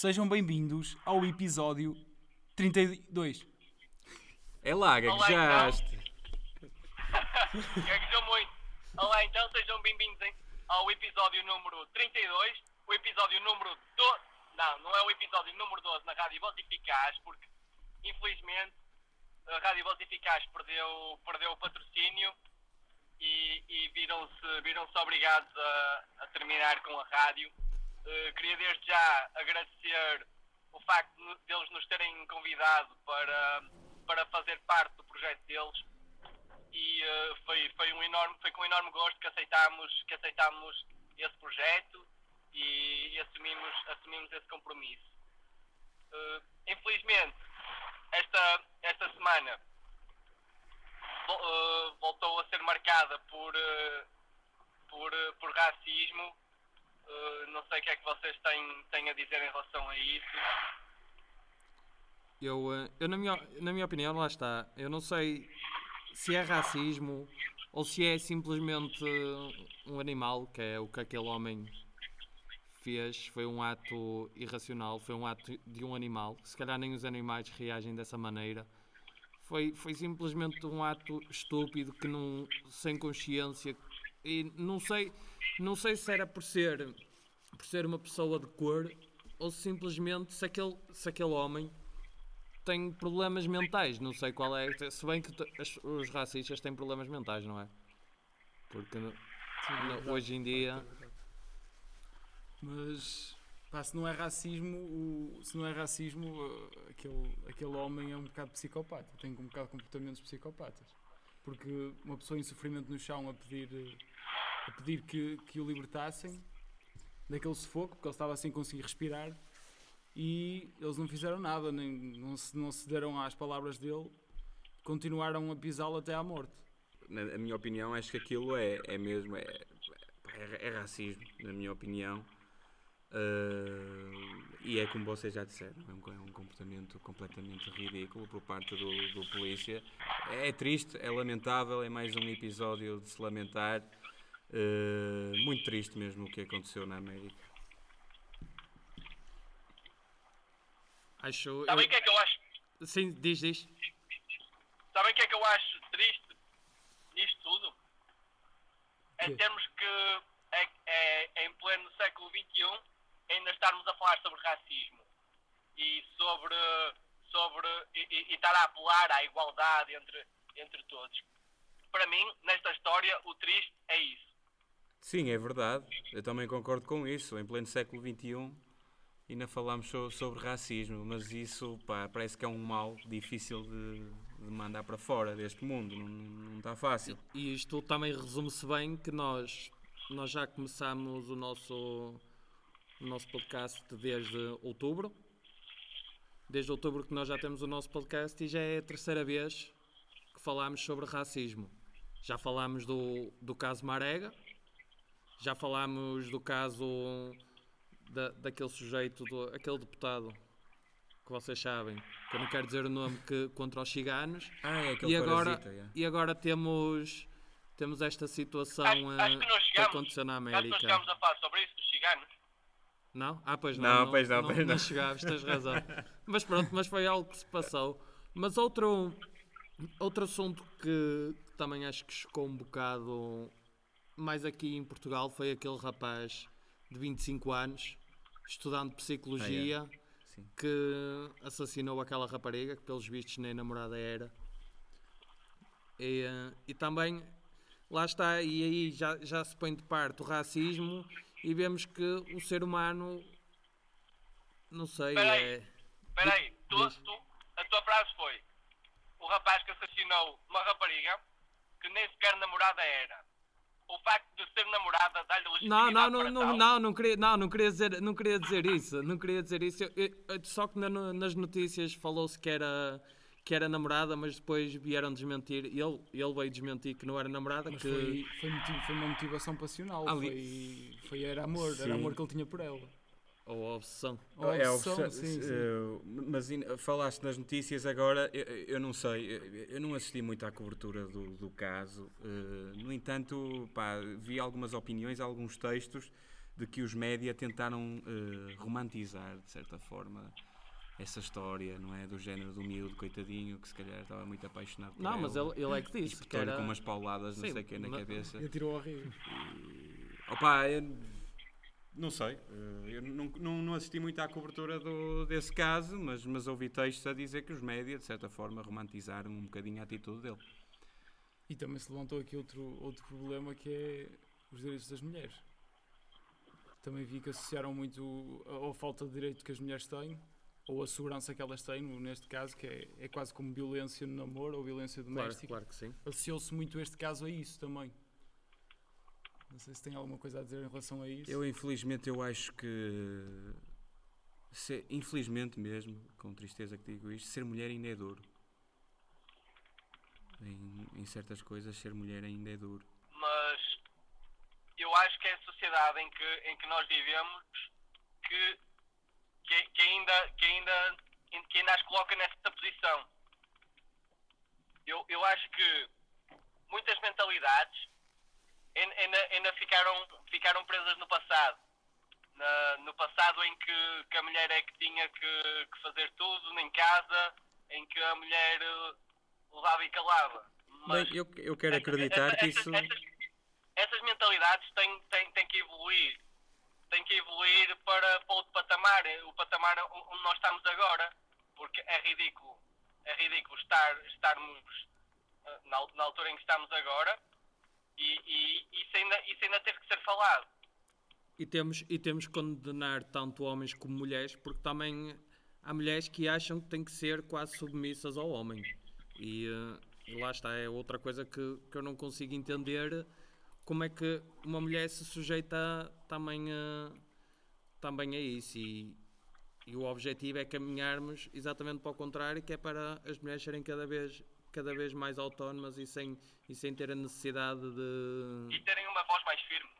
sejam bem-vindos ao episódio 32. É lá, gaguejaste. Gaguejou muito. Olá, então sejam bem-vindos ao episódio número 32. O episódio número 12. Não, não é o episódio número 12 na Rádio Voz Eficaz, porque infelizmente a Rádio Voz Eficaz perdeu, perdeu o patrocínio e, e viram-se viram obrigados a, a terminar com a rádio. Eh, queria desde já agradecer o facto de deles nos terem convidado para, para fazer parte do projeto deles e eh, foi, foi, um enorme, foi com um enorme gosto que aceitámos, que aceitámos esse projeto e, e assumimos, assumimos esse compromisso. Eh, infelizmente, esta, esta semana vo- voltou a ser marcada por, por, por racismo. Eh, não sei o que é que vocês têm, têm a dizer em relação a isso. Eu, eh, eu na, minha, na minha opinião, lá está. Eu não sei se é racismo ou se é simplesmente um animal, que é o que aquele homem fez. Foi um ato irracional, foi um ato de um animal. Se calhar nem os animais reagem dessa maneira. Foi, foi simplesmente um ato estúpido que não, sem consciência. E não sei, não sei se era por ser, por ser uma pessoa de cor ou simplesmente se aquele, se aquele homem tem problemas mentais. Não sei qual é. Se bem que os racistas têm problemas mentais, não é? Porque no- no- hoje em dia. Mas pá, se não é racismo, o- se não é racismo, uh, aquele, aquele homem é um bocado psicopata, tem um bocado de comportamentos psicopatas. Porque uma pessoa em sofrimento no chão a pedir, a pedir que, que o libertassem daquele sufoco, porque ele estava sem conseguir respirar, e eles não fizeram nada, nem, não, se, não cederam às palavras dele, continuaram a pisá-lo até à morte. na a minha opinião, acho que aquilo é, é mesmo. É, é, é racismo, na minha opinião. Ah, e é como vocês já disseram, é um, é um comportamento completamente ridículo por parte do, do polícia. É triste, é lamentável, é mais um episódio de se lamentar. Ah, muito triste mesmo o que aconteceu na América. Acho. Sabem o que é que eu acho? eu- sim, diz, diz. Sabem o que é que eu acho triste nisto tudo? É termos que, é, é- em pleno século XXI, ainda estarmos a falar sobre racismo e sobre, sobre e, e- e estar a apelar à igualdade entre, entre todos. Para mim, nesta história, o triste é isso. Sim, é verdade. Eu também concordo com isso. Em pleno século XXI ainda falámos so- sobre racismo, mas isso pá, parece que é um mal difícil de, de mandar para fora deste mundo. Não, está fácil. E isto também resume-se bem que nós, nós já começámos o nosso, o nosso podcast desde outubro. Desde outubro que nós já temos o nosso podcast e já é a terceira vez que falámos sobre racismo. Já falámos do, do caso Marega, já falámos do caso da, daquele sujeito, do, aquele deputado que vocês sabem, que eu não quero dizer o nome, que, contra os ciganos. Ah, é aquele E agora, parasita, yeah. e agora temos, temos esta situação Acho, acho que eh, não que chegamos, aconteceu na acho que não América. chegamos a falar sobre isso, dos ciganos. Não? Ah, pois Não, não. pois não, pois não. chegámos, tens razão. mas pronto, mas foi algo que se passou. Mas outro, outro assunto que também acho que chocou um bocado mais aqui em Portugal foi aquele rapaz de 25 anos, estudante de psicologia, Sim. que assassinou aquela rapariga, que pelos vistos nem namorada era. E, eh, e também, lá está, e aí já, já se põe de parte o racismo e vemos que o ser humano, não sei, Espera aí. é... Espera aí, tu, tu- a tua frase foi o rapaz que assassinou uma rapariga que nem sequer namorada era. O facto de ser namorada dá-lhe legitimidade não, não, para não, tal. não, não queria, não, não queria dizer, não queria dizer isso, não queria dizer isso. Eu- eu- eu- só que na- nas notícias falou-se que era que era namorada, mas depois vieram desmentir. Ele, ele veio desmentir que não era namorada, Mas que foi, foi, motivo- foi uma motivação passional, Ali- foi, foi, era amor, Sim. era amor que ele tinha por ela. Ou a obsessão. Ou É, a obsessão, sim, sim. mas in- falaste nas notícias agora, eu, eu não sei, eu, eu não assisti muito à cobertura do, do caso. eh, no entanto, pá, vi algumas opiniões, alguns textos de que os média tentaram eh, romantizar, de certa forma, essa história, não é? Do género do miúdo, coitadinho, que se calhar estava muito apaixonado por Não, mas ela. ele, ele é que E disse que era... com umas pauladas, não Sim, sei o que, na mas- cabeça. Ele tirou ao rio. Opa, eu não sei. eh, Eu não, não, não assisti muito à cobertura do, desse caso, mas, mas ouvi textos a dizer que os média, de certa forma, romantizaram um bocadinho a atitude dele. E também se levantou aqui outro, outro problema que é os direitos das mulheres. Também vi que associaram muito a, a falta de direito que as mulheres têm, ou a segurança que elas têm, neste caso, que é, é quase como violência no namoro ou violência Claro, doméstica. claro que sim. Associou-se muito este caso a isso também. Não sei se tem alguma coisa a dizer em relação a isso. Eu, infelizmente, eu acho que. se- infelizmente mesmo, com tristeza que digo isto, ser mulher ainda é duro. Em, em certas coisas, ser mulher ainda é duro. mas eu acho que é a sociedade em que, em que nós vivemos que, que, que ainda, que, ainda, que ainda as coloca nessa posição. Eu, eu acho que muitas mentalidades ainda, ainda ficaram, ficaram presas no passado. Na- no passado em que, que a mulher é que tinha que, que fazer tudo em casa, em que a mulher eh, levava e calava. Mas- Bem, eu, eu quero acreditar que essas, isso. essas, essas mentalidades têm, têm, têm que evoluir. Têm que evoluir para, para outro patamar, o patamar onde nós estamos agora. Porque é ridículo, é ridículo estar, estarmos ah, na, na altura em que estamos agora e, e isso, ainda, isso ainda teve que ser falado. E temos, e temos que condenar tanto homens como mulheres, porque também há mulheres que acham que têm que ser quase submissas ao homem. E, eh, e lá está, é outra coisa que, que eu não consigo entender como é que uma mulher se sujeita também a, também a isso. E, e o objetivo é caminharmos exatamente para o contrário, que é para as mulheres serem cada vez, cada vez mais autónomas e sem, e sem ter a necessidade de. E terem uma voz mais firme.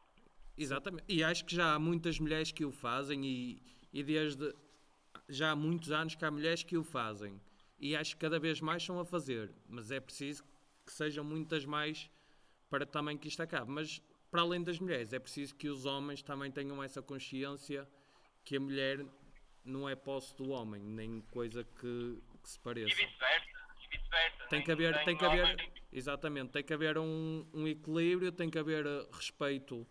Exatamente. E acho que já há muitas mulheres que o fazem e, e desde já há muitos anos que há mulheres que o fazem. E acho que cada vez mais são a fazer. Mas é preciso que sejam muitas mais para também que isto acabe. Mas para além das mulheres, é preciso que os homens também tenham essa consciência que a mulher não é posse do homem, nem coisa que, que se pareça. E vice-versa. Tem que haver, tem que haver, exatamente, tem que haver um, um equilíbrio, tem que haver eh, respeito,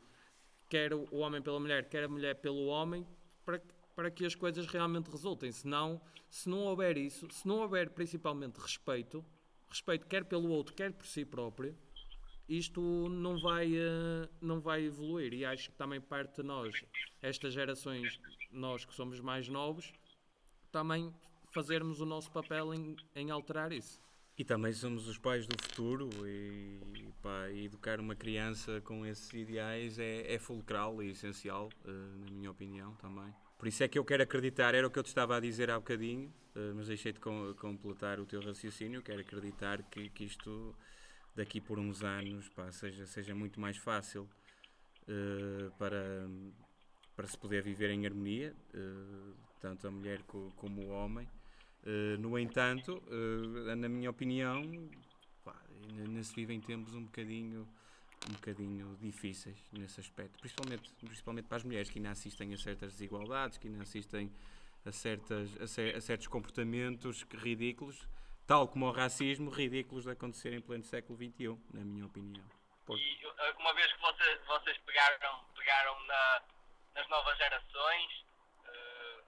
quer o homem pela mulher, quer a mulher pelo homem, para, que- para que as coisas realmente resultem. Senão, se não houver isso, se não houver principalmente respeito, respeito quer pelo outro, quer por si próprio, isto não vai, eh, não vai evoluir. E acho que também parte de nós, estas gerações, nós que somos mais novos, também fazermos o nosso papel em, em alterar isso. E também somos os pais do futuro e pá, educar uma criança com esses ideais é, é fulcral e essencial, eh, na minha opinião também. Por isso é que eu quero acreditar, era o que eu te estava a dizer há bocadinho, eh, mas deixei de com- completar o teu raciocínio, quero acreditar que, que isto daqui por uns anos pá, seja, seja muito mais fácil eh, para, para se poder viver em harmonia, tanto a mulher co- como o homem. Uh, no entanto, uh, na minha opinião, pá, ainda, se vive em tempos um bocadinho, um bocadinho difíceis nesse aspecto, principalmente, principalmente para as mulheres que ainda assistem a certas desigualdades, que ainda assistem a, certas, a, cer- a certos comportamentos ridículos, tal como o racismo, ridículos de acontecer em pleno século XXI, na minha opinião. E uh, uma vez que vocês, vocês pegaram, pegaram na- nas novas gerações, uh,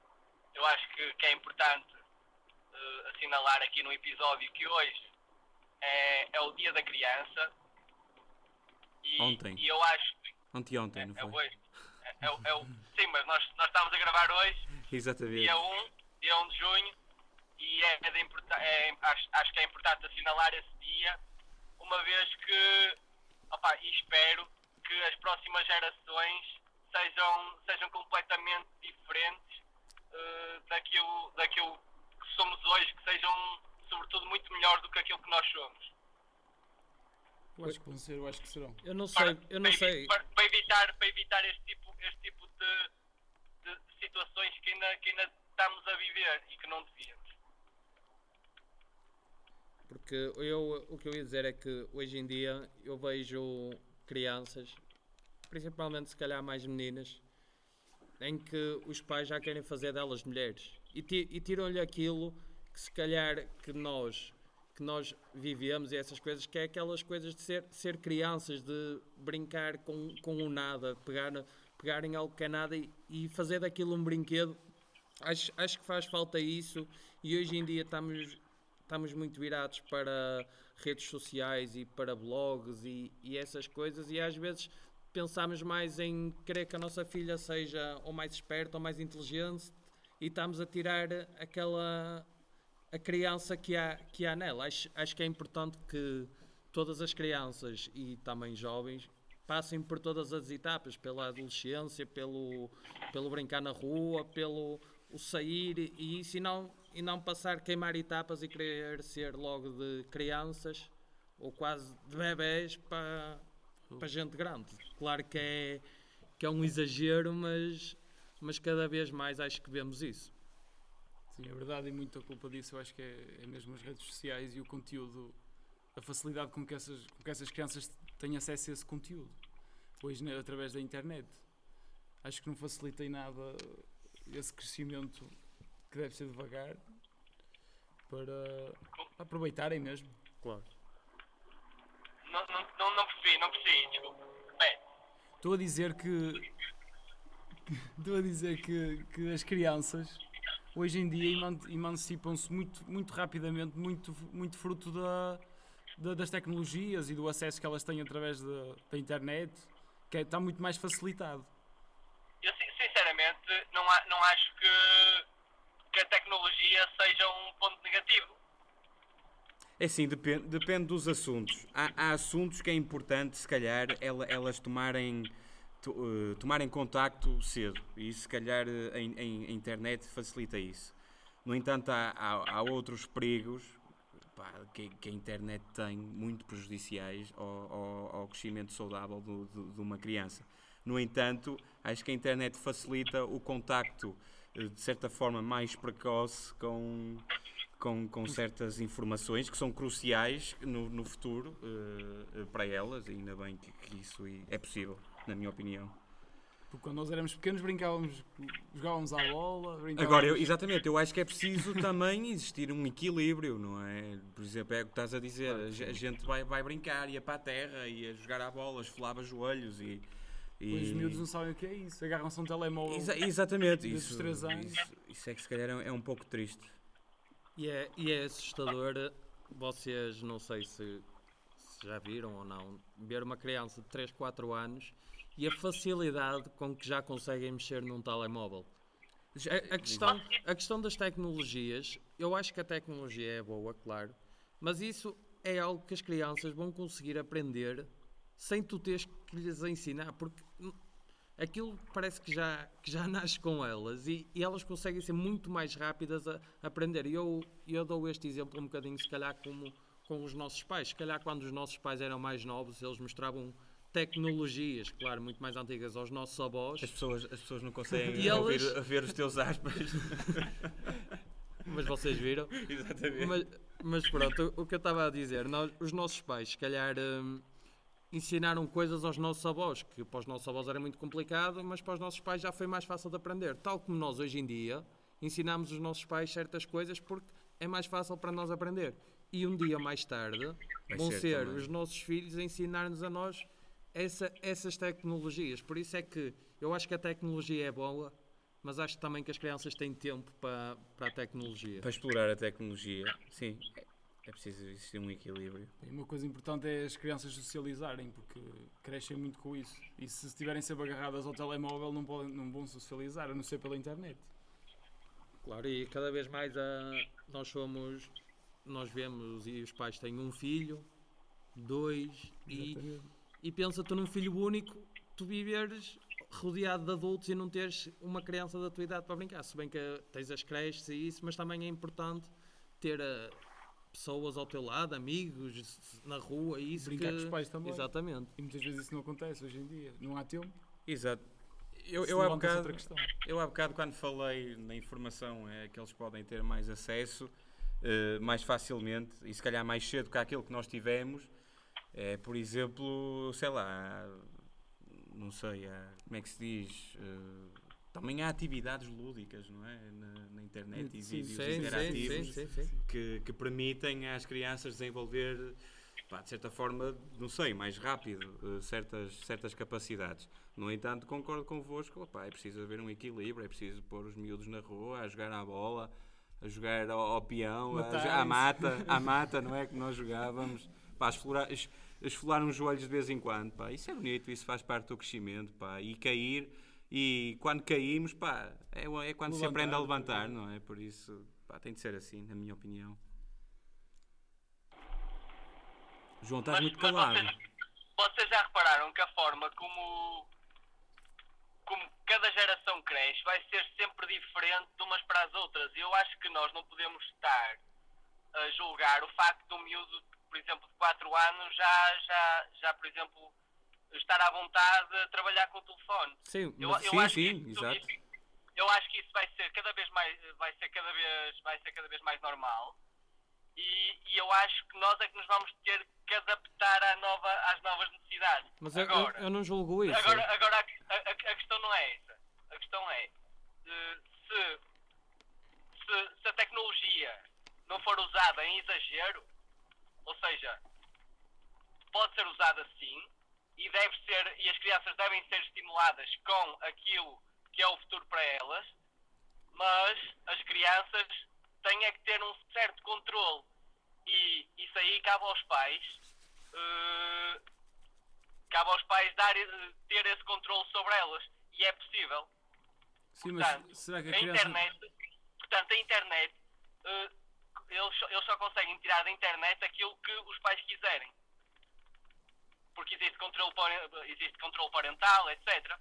eu acho que, que é importante uh, assinalar aqui no episódio que hoje é, é o Dia da Criança. E, Ontem. E eu acho que Anteontem, é, não é foi? hoje. É, é o- é o- sim, mas nós, nós estamos a gravar hoje Exatamente. dia 1, dia 1 de junho, e é de é- acho, acho que é importante assinalar esse dia, uma vez que, opá, e espero que as próximas gerações sejam, sejam completamente diferentes eh, daquilo, daquilo que somos hoje, que sejam, sobretudo, muito melhores do que aquilo que nós somos. Eu acho que vão ser, eu acho que serão. Eu não Para, sei, eu não para sei. Para, para evitar, para evitar este tipo, este tipo de, de situações que ainda, que ainda estamos a viver e que não devíamos. Porque eu, o que eu ia dizer é que hoje em dia eu vejo crianças, principalmente se calhar mais meninas, em que os pais já querem fazer delas mulheres e, ti- tiram-lhe aquilo que se calhar que nós que nós vivemos e essas coisas, que é aquelas coisas de ser, ser crianças, de brincar com, com o nada, pegar, pegar em algo que é nada e, e fazer daquilo um brinquedo. Acho, acho que faz falta isso e hoje em dia estamos, estamos muito virados para redes sociais e para blogs e, e essas coisas e às vezes pensamos mais em querer que a nossa filha seja ou mais esperta ou mais inteligente e estamos a tirar aquela a criança que há, que há nela. Acho, acho que é importante que todas as crianças e também jovens passem por todas as etapas, pela adolescência, pelo, pelo brincar na rua, pelo o sair e isso, e não, e não passar, queimar etapas e querer ser logo de crianças ou quase de bebés para, para gente grande. Claro que é, que é um exagero, mas, mas cada vez mais acho que vemos isso. Sim, é verdade, e muita culpa disso eu acho que é, é mesmo as redes sociais e o conteúdo, a facilidade com que essas, com que essas crianças têm acesso a esse conteúdo, hoje né, através da internet. Acho que não facilita em nada esse crescimento que deve ser devagar para aproveitarem mesmo. Claro. Não, não, não, não percebi, não percebi, desculpa. Bem, Estou a dizer que. Estou a dizer que, que as crianças hoje em dia eman- emancipam-se muito, muito rapidamente, muito, muito fruto da, da- das tecnologias e do acesso que elas têm através da, da internet, que é- está muito mais facilitado. eu sin- sinceramente não, a- não acho que, que a tecnologia seja um ponto negativo. É assim, depende, depende dos assuntos. Há, há assuntos que é importante, se calhar, ela- elas tomarem, to- eh, tomarem contacto cedo. E se calhar eh, a, a internet facilita isso. No entanto, há, há- há outros perigos pá, que, que a internet tem muito prejudiciais ao, ao- ao crescimento saudável do- do- de uma criança. No entanto, acho que a internet facilita o contacto, eh, de certa forma, mais precoce com, com, com certas informações que são cruciais no, no futuro eh, eh, para elas, e ainda bem que, que isso é possível, na minha opinião. Porque quando nós éramos pequenos brincávamos, jogávamos à bola, brincávamos... Agora, eu- exatamente, eu acho que é preciso também existir um equilíbrio, não é? Por exemplo, é o que estás a dizer, a ge- a gente vai, vai brincar, ia para a terra, ia jogar à bola, esfolava joelhos e... e- Os miúdos não sabem o que é isso, agarram-se a um telemóvel. Exa- exatamente, isso, três anos. isso, isso é que se calhar é, é um pouco triste. E é, e é assustador, vocês não sei se, se já viram ou não, ver uma criança de 3, 4 anos e a facilidade com que já conseguem mexer num telemóvel. A, a questão, a questão das tecnologias, eu acho que a tecnologia é boa, claro, mas isso é algo que as crianças vão conseguir aprender sem tu teres que lhes ensinar, porque aquilo parece que já, que já nasce com elas e, e elas conseguem ser muito mais rápidas a, a aprender. E eu, eu dou este exemplo um bocadinho, se calhar, como com os nossos pais. Se calhar, quando os nossos pais eram mais novos, eles mostravam tecnologias, claro, muito mais antigas aos nossos avós. As pessoas, as pessoas não conseguem E ouvir, elas- ver os teus aspas. Mas vocês viram? Exatamente. Mas, mas pronto, o que eu estava a dizer, nós, os nossos pais, se calhar, hum, ensinaram coisas aos nossos avós, que para os nossos avós era muito complicado, mas para os nossos pais já foi mais fácil de aprender. Tal como nós, hoje em dia, ensinamos os nossos pais certas coisas porque é mais fácil para nós aprender. E um dia mais tarde Vai vão ser ser os nossos filhos a ensinar-nos a nós essa- essas tecnologias. Por isso é que eu acho que a tecnologia é boa, mas acho também que as crianças têm tempo para, para a tecnologia. Para explorar a tecnologia, sim, é- preciso existir um equilíbrio. E uma coisa importante é as crianças socializarem, porque crescem muito com isso. E se estiverem sempre agarradas ao telemóvel, não, podem, não vão socializar, a não ser pela internet. Claro, e cada vez mais a, nós somos, nós vemos e os pais têm um filho, dois, Exatamente. e pensa tu num filho único, tu viveres rodeado de adultos e não teres uma criança da tua idade para brincar. Se bem que tens as creches e isso, mas também é importante ter eh, pessoas ao teu lado, amigos, na rua e isso. Brincar que- com os pais também. Exatamente. E muitas vezes isso não acontece hoje em dia. Não há tempo. Exato. Eu, eu, há bocado, outra questão. eu há bocado, quando falei na informação é, que eles podem ter mais acesso eh, mais facilmente e se calhar mais cedo que aquilo que nós tivemos, é, por exemplo, sei lá, não sei, há- como é que se diz? Eh, Também há atividades lúdicas, não é? Na, na internet e Sim, vídeos Sim, interativos sim. Que, que permitem às crianças desenvolver, pá, de certa forma, não sei, mais rápido, eh, certas, certas capacidades. No entanto, concordo convosco, opá, é preciso haver um equilíbrio, é preciso pôr os miúdos na rua a jogar à bola, a jogar ao, ao peão, a, à mata, à mata, não é? Que nós jogávamos, pá, esfolar, es- esfolar uns joelhos de vez em quando, pá, isso é bonito, isso faz parte do crescimento, pá, e cair, e quando caímos, pá, é, é quando se aprende a Levantar, levantar, não é? Por isso, pá, tem de ser assim, na minha opinião. João, estás Mas- muito mas calado. vocês, vocês já repararam que a forma como, como cada geração cresce vai ser sempre diferente de umas para as outras. E eu acho que nós não podemos estar a julgar o facto de um miúdo, por exemplo, de 4 anos já, já, já, por exemplo, estar à vontade a trabalhar com o telefone. Sim, Eu, eu sim, acho sim, isso, exato. isso- eu acho que isso vai ser cada vez mais vai ser cada vez vai ser cada vez mais normal e, e eu acho que nós é que nos vamos ter que adaptar à nova, às novas necessidades. mas eu, eu- agora, eu não julgo isso. agora, agora a, a- a questão não é essa. A questão é eh, se, se, se a tecnologia não for usada em exagero, ou seja, pode ser usada sim e deve ser e as crianças devem ser estimuladas com aquilo que é o futuro para elas, mas as crianças têm é que ter um certo controle e isso aí cabe aos pais eh, cabe aos pais dar, eh, ter esse controle sobre elas e é possível Sim, mas Portanto, será que a a criança. internet, portanto, a internet, eh, eles, só- eles só conseguem tirar da internet aquilo que os pais quiserem. Porque existe controle, existe controle parental, etc.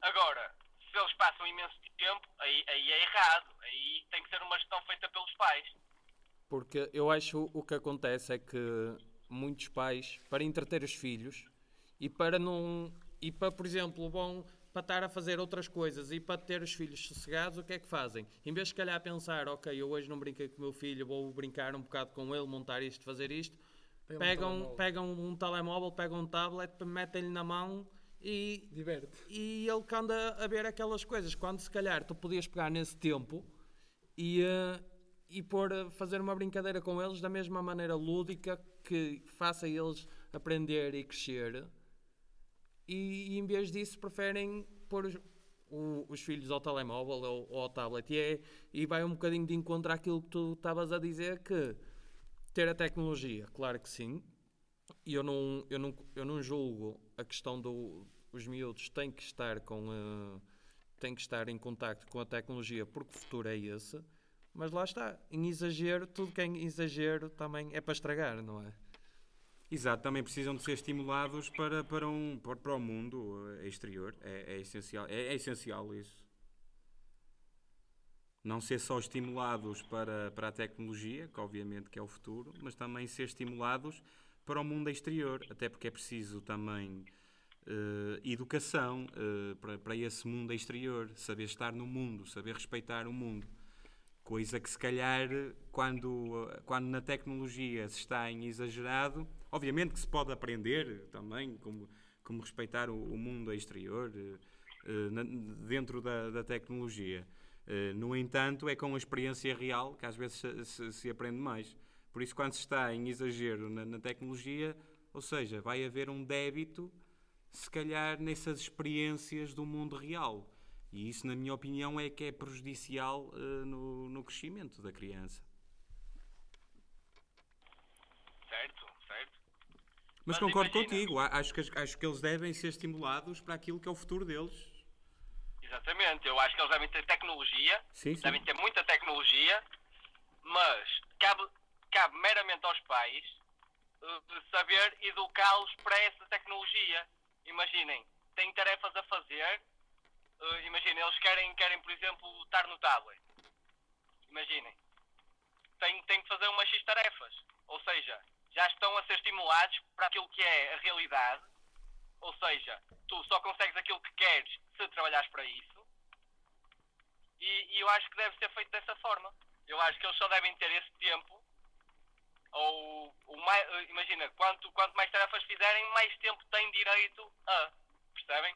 Agora, se eles passam imenso tempo, aí, aí é errado. Aí tem que ser uma gestão feita pelos pais. Porque eu acho o que acontece é que muitos pais, para entreter os filhos e para não. e para, por exemplo, vão para estar a fazer outras coisas e para ter os filhos sossegados, o que é que fazem? Em vez de se calhar pensar, ok, eu hoje não brinquei com o meu filho, vou brincar um bocado com ele, montar isto, fazer isto, Pega um pegam, telemóvel. pegam um telemóvel, pegam um tablet, metem-lhe na mão e Diverte. e ele que anda a ver aquelas coisas. Quando se calhar tu podias pegar nesse tempo e, eh, e eh, fazer uma brincadeira com eles da mesma maneira lúdica que faça eles aprender e crescer. E, e em vez disso preferem pôr os, o- os filhos ao telemóvel ou, ou ao tablet. E, é, e vai um bocadinho de encontro àquilo que tu estavas a dizer que ter a tecnologia, claro que sim, e eu não, eu não, eu não julgo a questão do os miúdos têm que estar com eh, têm que estar em contacto com a tecnologia porque o futuro é esse mas lá está, em exagero tudo que é em exagero também é para estragar, não é? Exato, também precisam de ser estimulados para, para, um, para, o mundo eh, exterior. É, é essencial, é, é essencial isso. Não ser só estimulados para, para a tecnologia, que obviamente que é o futuro, mas também ser estimulados para o mundo exterior, até porque é preciso também eh, educação eh, para, para esse mundo exterior, saber estar no mundo, saber respeitar o mundo. Coisa que se calhar quando, quando na tecnologia se está em exagerado, obviamente que se pode aprender também como, como respeitar o, o mundo exterior eh, na- dentro da, da tecnologia. Eh, no entanto, é com a experiência real que às vezes se, se- se aprende mais. Por isso, quando se está em exagero na, na tecnologia, ou seja, vai haver um débito, se calhar, nessas experiências do mundo real. E isso, na minha opinião, é que é prejudicial eh, no, no crescimento da criança. Certo, certo. Mas, Mas concordo imagina. contigo, acho que, acho que eles devem ser estimulados para aquilo que é o futuro deles. Exatamente. Eu acho que eles devem ter tecnologia, Sim, sim. devem ter muita tecnologia, mas cabe, cabe meramente aos pais eh, saber educá-los para essa tecnologia. Imaginem, têm tarefas a fazer, eh, imaginem, eles querem, querem, por exemplo, estar no tablet. Imaginem, têm, têm que fazer umas X tarefas. Ou seja, já estão a ser estimulados para aquilo que é a realidade. Ou seja, tu só consegues aquilo que queres se trabalhares para isso. E, e eu acho que deve ser feito dessa forma. Eu acho que eles só devem ter esse tempo. Ou, o mais, imagina, quanto, quanto mais tarefas fizerem, mais tempo têm direito a. Percebem?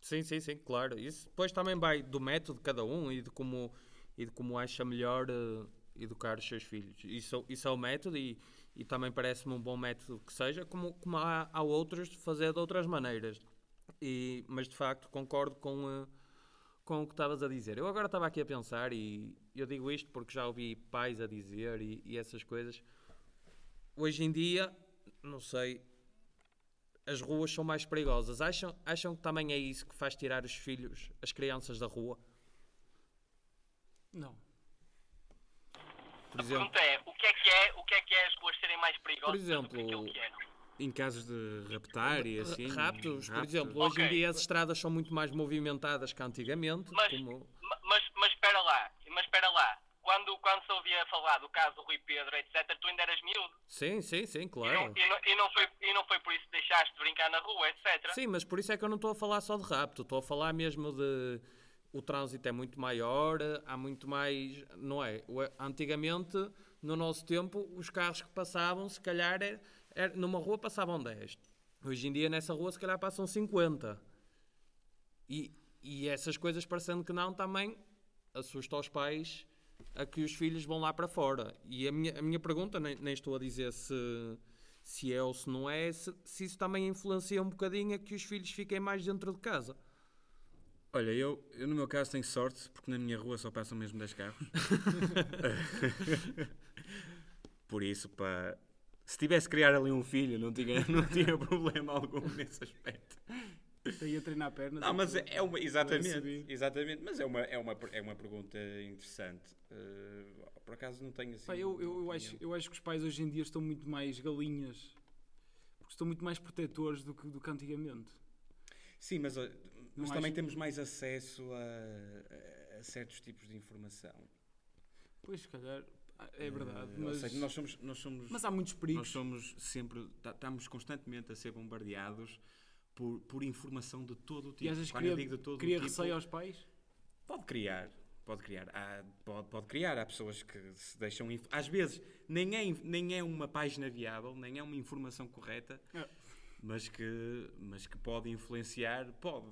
Sim, sim, sim, claro. Isso depois também vai do método de cada um e de como, e de como acha melhor eh, educar os seus filhos. Isso, isso é o método e, e também parece-me um bom método que seja, como, como há, há outros de fazer de outras maneiras. E, mas de facto concordo com, eh, com o que estavas a dizer. Eu agora estava aqui a pensar e eu digo isto porque já ouvi pais a dizer e, e essas coisas. Hoje em dia, não sei, as ruas são mais perigosas. Acham, acham que também é isso que faz tirar os filhos, as crianças da rua? Não. Por A exemplo, pergunta é, o que é que é, o que é que é as ruas serem mais perigosas Por exemplo, do que é? Em casos de raptar e assim. raptos, por raptos. exemplo, hoje em Ok. dia as estradas são muito mais movimentadas que antigamente. Mas, como- ma- mas, mas espera lá, mas espera lá. Quando, quando se ouvia falar do caso do Rui Pedro, etc., tu ainda eras miúdo. Sim, sim, sim, E, não, claro. e, não, e, não foi, e não foi por isso que deixaste de brincar na rua, etc. Sim, mas por isso é que eu não estou a falar só de rapto, estou a falar mesmo de o trânsito é muito maior, há muito mais, não é? Antigamente, no nosso tempo, os carros que passavam, se calhar, era, era- numa rua passavam 10. Hoje em dia, nessa rua, se calhar passam 50. E, e essas coisas, parecendo que não, também assusta os pais a que os filhos vão lá para fora. E a minha, a minha pergunta, nem, nem estou a dizer se, se é ou se não é, se, se isso também influencia um bocadinho a que os filhos fiquem mais dentro de casa. Olha, eu, eu no meu caso tenho sorte, porque na minha rua só passam mesmo 10 carros. Por isso, pá, se tivesse que criar ali um filho, não tinha, não tinha problema algum nesse aspecto. Daí a treinar pernas. Não, mas é, uma. Exatamente, exatamente. Mas é uma, é uma, é uma pergunta interessante. Uh, por acaso não tenho assim. Pá, eu, eu, eu, acho, eu acho que os pais hoje em dia estão muito mais galinhas. Porque estão muito mais protetores do que, do que antigamente. Sim, mas, mas também acho- temos mais acesso a, a- certos tipos de informação. Pois, se calhar, é verdade. Uh, mas, seja, nós somos. Nós somos mas há muitos Nós perigos. somos sempre, tá- estamos constantemente a ser bombardeados por, por informação de todo o E tipo. às vezes Quando cria, digo de todo cria tipo, receio aos pais. pode criar, pode criar, Há- pode, pode criar. Há pessoas que se deixam, às vezes nem é, nem é uma página viável, nem é uma informação correta, É. mas que, mas que pode influenciar, pode.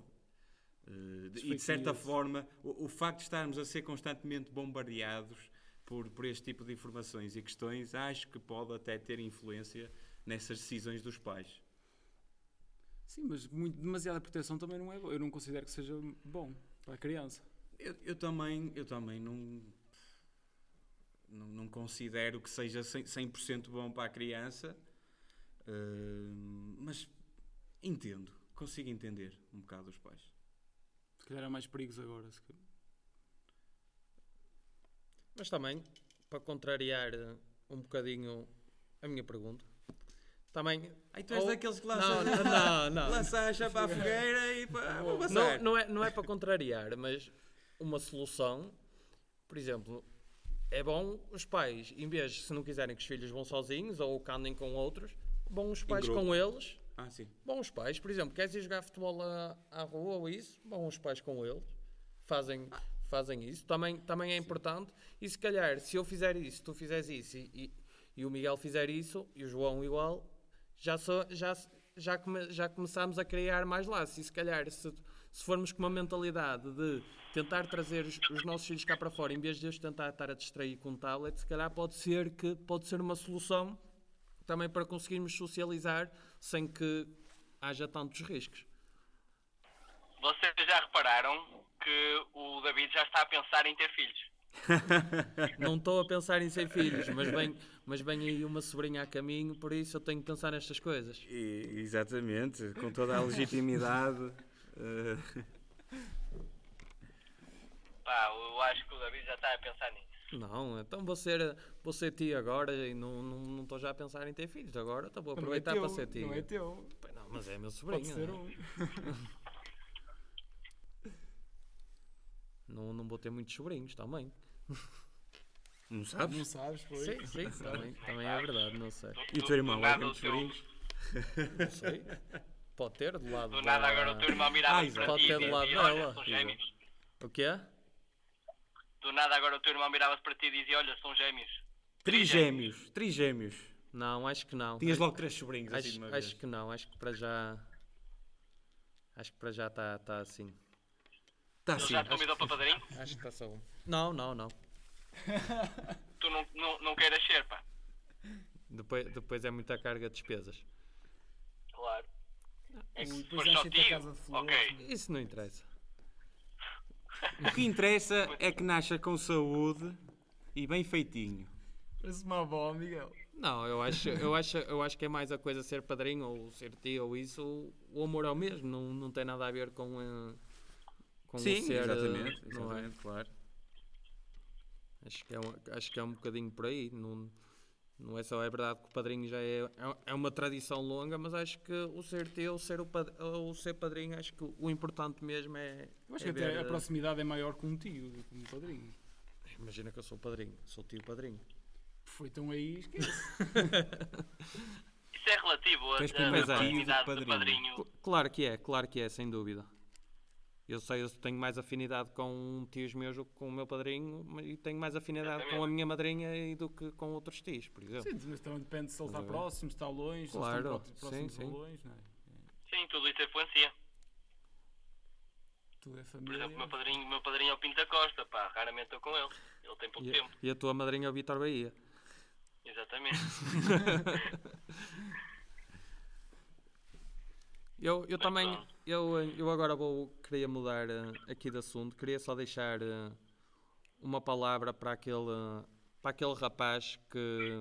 De- e de certa news. forma, o, o facto de estarmos a ser constantemente bombardeados por, por este tipo de informações e questões, acho que pode até ter influência nessas decisões dos pais. Sim, mas muito, demasiada proteção também não é bom. Eu não considero que seja bom para a criança. Eu, eu também, eu também não, não, não considero que seja 100%, 100% bom para a criança, eh, mas entendo, consigo entender um bocado os pais. Se calhar há mais perigos agora. Mas também, para contrariar eh, um bocadinho a minha pergunta, também. Aí tu és Ou- daqueles que lançam, não, não. não. lança a acha para a fogueira e pá, vou Não, passar. não, é, não é para contrariar, mas uma solução, por exemplo, é bom os pais, em vez, se não quiserem que os filhos vão sozinhos ou que andem com outros, vão os pais com eles. Ah, sim. Vão os pais, por exemplo, queres ir jogar futebol à, à rua ou isso? Vão os pais com eles. Fazem, fazem isso. Também, também é importante. E se calhar, se eu fizer isso, tu fizeres isso e, e, e o Miguel fizer isso e o João igual, já, só, já, já, come, já começamos a criar mais laços. E se calhar, se, se formos com uma mentalidade de tentar trazer os, os nossos filhos cá para fora, em vez de os tentar estar a distrair com um tablet, se calhar pode ser que pode ser uma solução também para conseguirmos socializar sem que haja tantos riscos. Vocês já repararam que o David já está a pensar em ter filhos? Não estou a pensar em ser filhos, mas vem, mas vem aí uma sobrinha a caminho, por isso eu tenho que pensar nestas coisas. E- exatamente, com toda a legitimidade. eh, Pá, eu acho que o David já está a pensar nisso. Não, então vou ser, vou ser tio agora e não estou não, estou já a pensar em ter filhos agora, então vou Não é aproveitar teu, para ser tio. Não é teu. Não, mas é meu sobrinho. Pode ser não, é? um. não, não vou ter muitos sobrinhos também. não sabes? Não sabes, foi. Sim, sim, também, também é verdade, não sei. E o teu irmão, o muitos sobrinhos? Não sei. Pode ter do lado Do da- nada agora o teu irmão mirava Ah, para ti Pode ter do lado dela, são exato. gêmeos. Do nada agora o teu irmão mirava-se para ti e dizia, olha, são gêmeos. Trigêmeos, trigêmeos. Não, acho que não. Tinhas logo três sobrinhos assim de Acho, uma vez. acho que não, acho que para já. Acho que para já está tá assim. Está assim. já te convidou para padrinho? Acho que está só um. Não, não, não. Tu não, não, não queiras ser, pá. Depois, depois é muita carga de despesas. Claro. É que se depois for só tio, de flores, ok. Isso não interessa. O que interessa é que nasça com saúde e bem feitinho. Parece uma avó, Miguel. Não, eu acho, eu, acho, eu acho que é mais a coisa ser padrinho ou ser tio ou isso. O, o amor é o mesmo, não, não tem nada a ver com, eh, com o Sim, ser. eh, exatamente, Não é? exatamente. Claro. Acho que, é um, acho que é um bocadinho por aí. Não, não é só é verdade que o padrinho já é, é- é uma tradição longa, mas acho que o ser tio, ser o, pad- o ser padrinho, acho que o importante mesmo é. Eu acho é que até a eh, proximidade é maior que um tio do que um padrinho. Imagina que eu sou padrinho, sou tio padrinho. Foi tão aí, esquece. Isso é relativo tio proximidade do do padrinho. padrinho. Cl- Claro que é, claro que é, sem dúvida. Eu sei, eu tenho mais afinidade com tios meus do que com o meu padrinho e tenho mais afinidade com a minha madrinha e do que com outros tios, por exemplo. Sim, mas também depende se ele está ver? próximo, se está longe, se Claro, eles estão pró- próximos sim, ou sim. longe, não é? Sim, tudo isso influencia. Tudo é Por família. exemplo, o meu padrinho, meu padrinho é o Pinto da Costa, pá, raramente estou com ele. Ele tem pouco E, tempo, e a tua madrinha é o Vitor Bahia. exatamente. Eu, eu também, eu, eu agora vou, queria mudar eh, aqui de assunto, queria só deixar eh, uma palavra para aquele, para aquele rapaz que,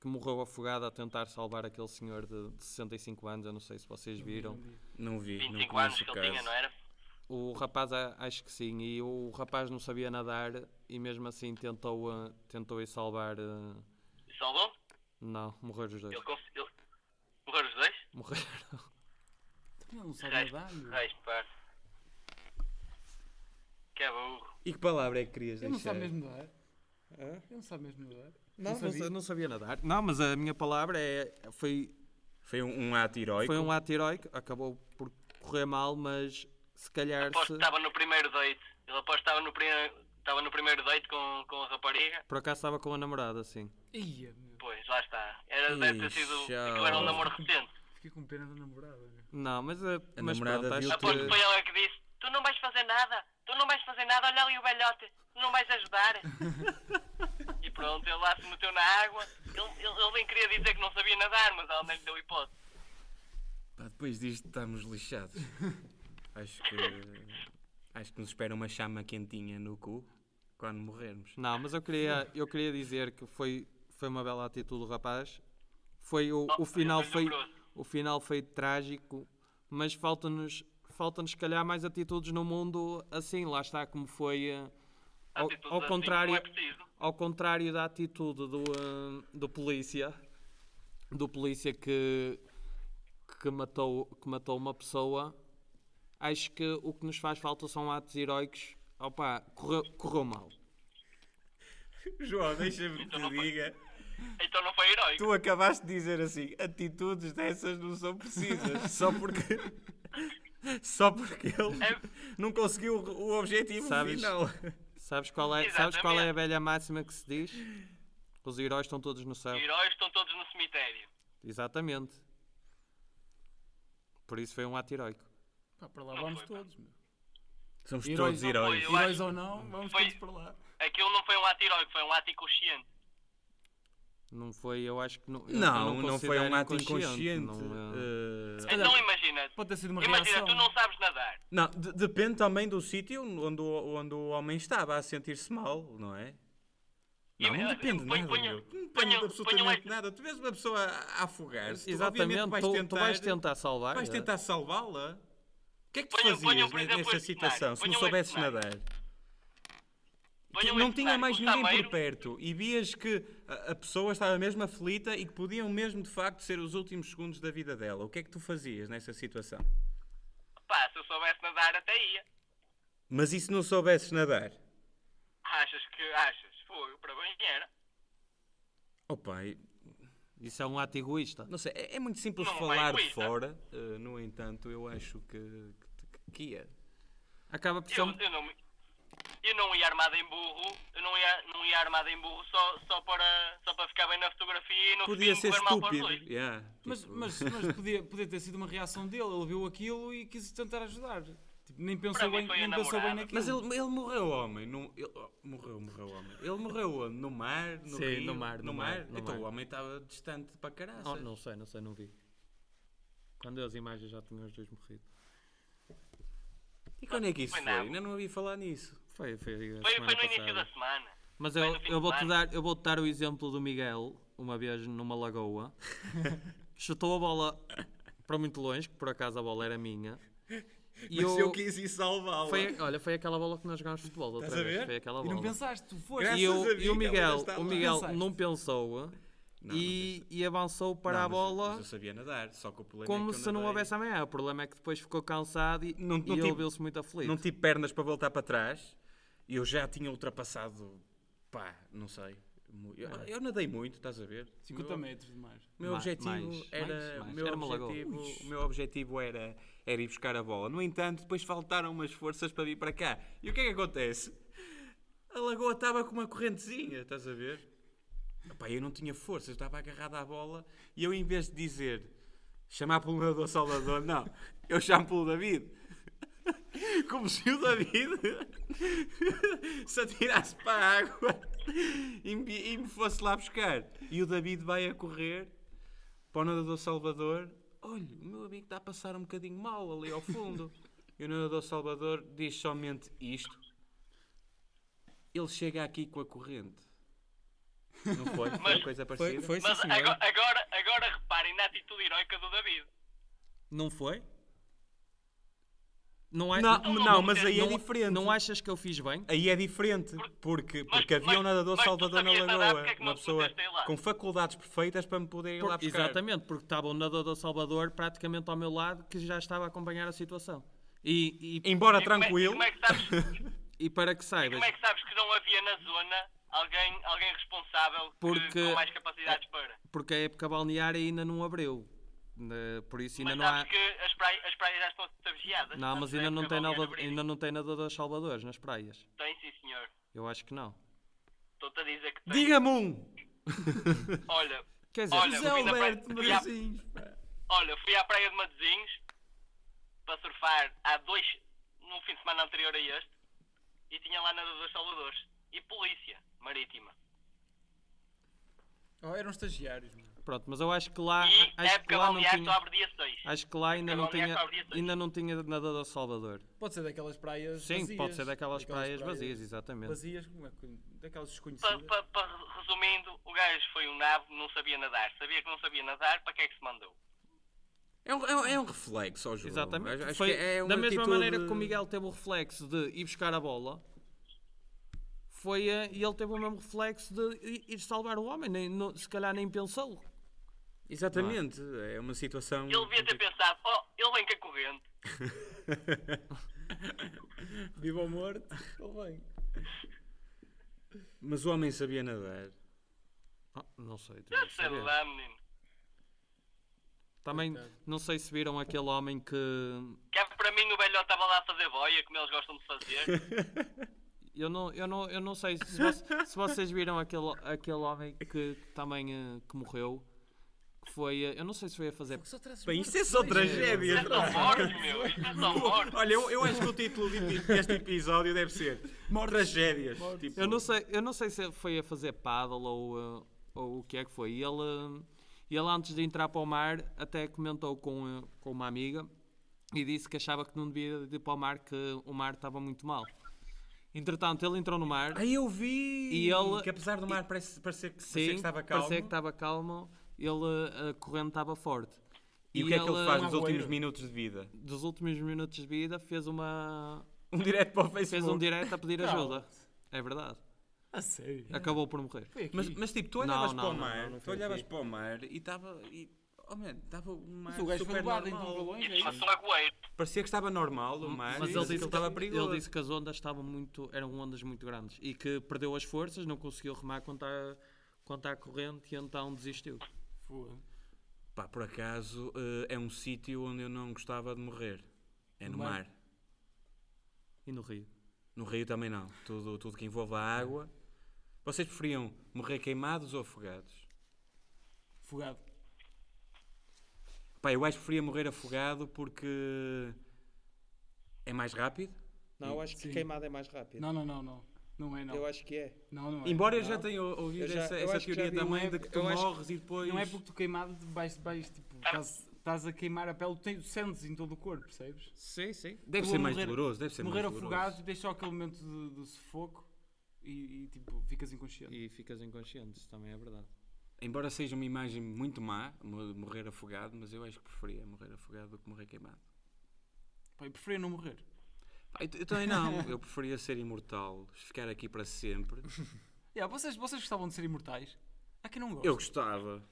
que morreu afogado a tentar salvar aquele senhor de, de 65 anos, eu não sei se vocês viram. Não vi, não 25 anos conheço que o ele tinha, caso. não era? O rapaz, acho que sim, e o rapaz não sabia nadar e mesmo assim tentou, eh, tentou ir salvar. salvou? não, morreram os dois. Ele, ele... Morreram os dois? Morreram. Ele não sabe Reis, nadar, meu. reis, pá. Que é burro. E que palavra é que querias Ele não deixar? sabe mesmo nadar. Ele não sabe mesmo nadar. Não, não, sabia. sa- não sabia nadar. Não, mas a minha palavra é, foi, Foi um, um ato heroico. foi um ato heroico, acabou por correr mal, mas se calhar Aposto se, que estava no primeiro date. Ele aposto que estava no, primeiro, estava no primeiro date com, com a rapariga. por acaso estava com a namorada, sim. Ia, meu. Pois, lá está. Era, deve ter sido. Ixi, Aquilo era um namoro recente. Fiquei com pena da namorada, meu. Não, mas, eh, A mas namorada pronto, viu que- foi ela que disse: Tu não vais fazer nada, tu não vais fazer nada, olha ali o velhote, tu não vais ajudar. e pronto, ele lá se meteu na água. Ele, ele, ele bem queria dizer que não sabia nadar, mas ela nem lhe deu hipótese. Pá, depois disto estamos lixados. acho que. Acho que nos espera uma chama quentinha no cu quando morrermos. Não, mas eu queria, eu queria dizer que foi, foi uma bela atitude do rapaz. Foi o, Oh, o final foi. O final foi trágico, mas falta-nos falta-nos se calhar mais atitudes no mundo assim, lá está como foi eh, ao, ao assim contrário Não é ao contrário da atitude do, eh, do polícia, do polícia que, que, matou, que matou uma pessoa, acho que o que nos faz falta são atos heroicos. Opa, correu, correu mal. João, deixa-me que Então te diga. Então não foi heróico. Tu acabaste de dizer assim: atitudes dessas não são precisas. Só porque. Só porque ele É- não conseguiu o objetivo Sabes? final. Sabes qual, é, sabes qual é a velha máxima que se diz? Os heróis estão todos no céu. Os heróis estão todos no cemitério. Exatamente. Por isso foi um ato heroico. Pá, para lá Não vamos foi, todos, meu. Somos Heróis todos heróis. foi, Heróis acho- ou não, vamos foi- todos para lá. Aquilo não foi um ato heróico, foi um ato inconsciente. Não foi, eu acho que não. eu Não, não foi um ato inconsciente. não, é- eh, calhar- Então imagina, Pode ter sido uma imagina, reação. tu não sabes nadar. Não, de- depende também do sítio onde o, onde o homem estava a sentir-se mal, não é? Não, não depende de nada. meu. Não depende ponha absolutamente um- nada. Tu vês uma pessoa a afogar-se. tu Exatamente, obviamente vais tu, tentar, tu vais tentar salvar. vais tentar salvá-la. O que é que tu fazias ponham, por ne- exemplo, nessa este situação se não soubesses nadar? Não tinha mais ninguém por perto e vias que a, a pessoa estava mesmo aflita e que podiam mesmo de facto ser os últimos segundos da vida dela. O que é que tu fazias nessa situação? Pá, se eu soubesse nadar até ia. Mas e se não soubesses nadar? Achas que achas? Foi, para bem era. Oh pai, Isso é um ato egoísta. não sei, é, é muito simples Não, falar é de egoísta. fora, eh, no entanto, eu acho que, que, que ia. Acaba por ser. Eu, eu não me. Eu não ia armado em burro, eu não ia, não ia armado em burro só, só, para, só para ficar bem na fotografia e no Podia fim ser correr mal para os estúpido. Yeah, Mas, tipo- mas, mas podia, podia ter sido uma reação dele, ele viu aquilo e quis tentar ajudar. Tipo, nem pensou bem, nem pensou bem naquilo. Mas ele, ele morreu, homem. No, ele, oh, morreu, morreu, homem. Ele morreu? No mar? No Sim, rio? no mar, no No mar, mar? no então mar. o homem estava distante para caralho. Oh, não sei, não sei, não vi. Quando as imagens já tinham os dois morrido. E quando é que isso Foi foi? não. Ainda não ouvi falar nisso. Foi, foi, Foi, foi no início da semana. Mas eu, eu vou-te dar, eu vou dar o exemplo do Miguel, uma vez numa lagoa. Chutou a bola para muito longe, que por acaso a bola era minha. E quis ir salvá-la. foi, olha, foi aquela bola que nós jogámos futebol outra Estás a vez. ver? Foi aquela E bola. não pensaste, tu foste. Graças E, eu, e o Miguel, o. Miguel não pensou Não, e, e avançou para Não, a mas- bola Mas eu sabia nadar, só que o problema como é que eu se não houvesse amanhã. O problema é que depois ficou cansado e, Não- e não ele tive- viu-se muito aflito. Não tive pernas para voltar para trás. E eu já tinha ultrapassado, pá, não sei. Eu, eu nadei muito, estás a ver? 50 O meu- metros de mar. O meu objetivo mais, era, mais, o mais. meu Era objetivo, meu objetivo era, era ir buscar a bola. No entanto, depois faltaram umas forças para vir para cá. E o que é que acontece? A lagoa estava com uma correntezinha, estás a ver? Epá, eu não tinha força, eu estava agarrado à bola e eu em vez de dizer chamar pelo nadador Salvador, não, eu chamo pelo David. Como se o David se atirasse para a água e me, e me fosse lá buscar. E o David vai a correr para o nadador Salvador. Olha, o meu amigo está a passar um bocadinho mal ali ao fundo. E o nadador Salvador diz somente isto. Ele chega aqui com a corrente. Não foi? Foi Mas- coisa Foi, parecida? foi sim, Mas agora, agora, agora reparem na atitude heroica do David. Não foi? Não, é, Não, não, não, mas aí é diferente. Não achas que eu fiz bem? Aí é diferente, porque, Mas- porque havia mas- um nadador mas Salvador na lagoa. é que Uma pessoa com faculdades perfeitas para me poder ir Por- lá buscar. exatamente, porque estava o nadador Salvador praticamente ao meu lado que já estava a acompanhar a situação. E, e, Embora E como é- tranquilo, Como é, que sabes, e para que saibas, como é que sabes que não havia na zona alguém, alguém responsável que- Porque- com mais capacidades para? porque a época balneária ainda não abriu. Por isso ainda Mas não há. que as praias, as praias já estão vigiadas. Não, mas ainda que não, tem nada, ainda não tem nadadores salvadores nas praias. Tem sim, senhor. Eu acho que não. Estou-te a dizer que tem. diga-me um! Olha, Quer dizer, Olha, José praia- Alberto fui à- Marazinhos. pá. olha, fui à praia de Matosinhos para surfar há dois, no fim de semana anterior a este, e tinha lá nadadores salvadores. E polícia marítima. Oh, eram estagiários, mano. Pronto, mas eu acho que lá, E acho que época lá não tinha, abre dia 6. acho que lá ainda não tinha, ainda não tinha nadador salvador. Pode ser daquelas praias Sim, vazias. pode ser daquelas praias vazias, exatamente. Vazias, é que... daquelas Pa, desconhecidas. pa, pa- resumindo, o gajo foi um nabo, não sabia nadar. Sabia que não sabia nadar, para que é que se mandou? É um, é um- é um reflexo ao jogo. Exatamente. Acho- Foi que é uma da mesma atitude- maneira que o Miguel teve o reflexo de ir buscar a bola, foi eh, e ele teve o mesmo reflexo de ir salvar o homem, nem, não- se calhar nem pensou. Exatamente, é uma situação. Ele devia ter pensado, oh, ele vem com a corrente. Viva ou morto, ele vem. Mas o homem sabia nadar. Ah, não sei, Já sei lá, menino. Também Coitado. não sei se viram aquele homem que Que é para mim o velhote estava lá a fazer boia, como eles gostam de fazer. eu não, eu não, eu não sei se, voc- se vocês viram aquele, aquele homem que também eh, que morreu, que foi, eh, eu não sei se foi a fazer Bem, isso é só veja. tragédia. Isto é só morte, meu. Isto é só morte. Olha, eu, eu acho que o título de- deste episódio deve ser Tragédias. Tipo, Eu não sei, eu não sei se foi a fazer paddle ou, uh, ou o que é que foi. E ele, uh, ele antes de entrar para o mar até comentou com, uh, com uma amiga e disse que achava que não devia ir para o mar, que o mar estava muito mal. Entretanto, ele entrou no mar. Aí eu vi E ele- que apesar do mar parece, parecer, que- parecer Sim, que estava calmo. parecia que estava calmo. Ele, uh, a corrente estava forte. E, o que é que ele faz nos últimos minutos de vida? Dos últimos minutos de vida, fez uma Um direto para o Facebook. fez um direto a pedir Não. ajuda. É verdade. A sério? Acabou por morrer. Mas, mas tipo, tu Não, olhavas não, para o não, mar, não, não tu olhavas aqui. para o mar e estava. E, oh man, estava um mar o gajo super normal. é. Parecia que estava normal o mar, Mas ele disse, estava que, perigoso. ele disse que as ondas estavam muito, eram ondas muito grandes e que perdeu as forças, não conseguiu remar contra a, contra a corrente e então desistiu. Foda. Pá, por acaso eh, é um sítio onde eu não gostava de morrer. É no No mar? mar. E no rio. No rio também não. Tudo, tudo que envolve a água. Vocês preferiam morrer queimados ou afogados? Fogado. Pá, eu acho que preferia morrer afogado porque é mais rápido. Não, eu acho que Sim. queimado é mais rápido. Não, não, não, não. Não é, não. Eu acho que é. Não, não é. Embora eu não. já tenha ouvido já- essa, essa que teoria um também de que tu eu morres e depois. Não é porque tu queimado vais, vais tipo, estás, estás a queimar a pele, tu tens- sentes em todo o corpo, percebes? Sim, sim. Deve tu ser mais morrer- doloroso, deve ser Morrer mais doloroso. afogado, deixa só aquele momento de, de sufoco e, e, tipo, ficas inconsciente. E ficas inconsciente, isso também é verdade. Embora seja uma imagem muito má, mo- morrer afogado, mas eu acho que preferia morrer afogado do que morrer queimado. Pá, eu preferia não morrer. Eu, eu também não, eu preferia ser imortal, ficar aqui para sempre. Yeah, vocês, vocês gostavam de ser imortais? Há quem não gosta. Eu gostava,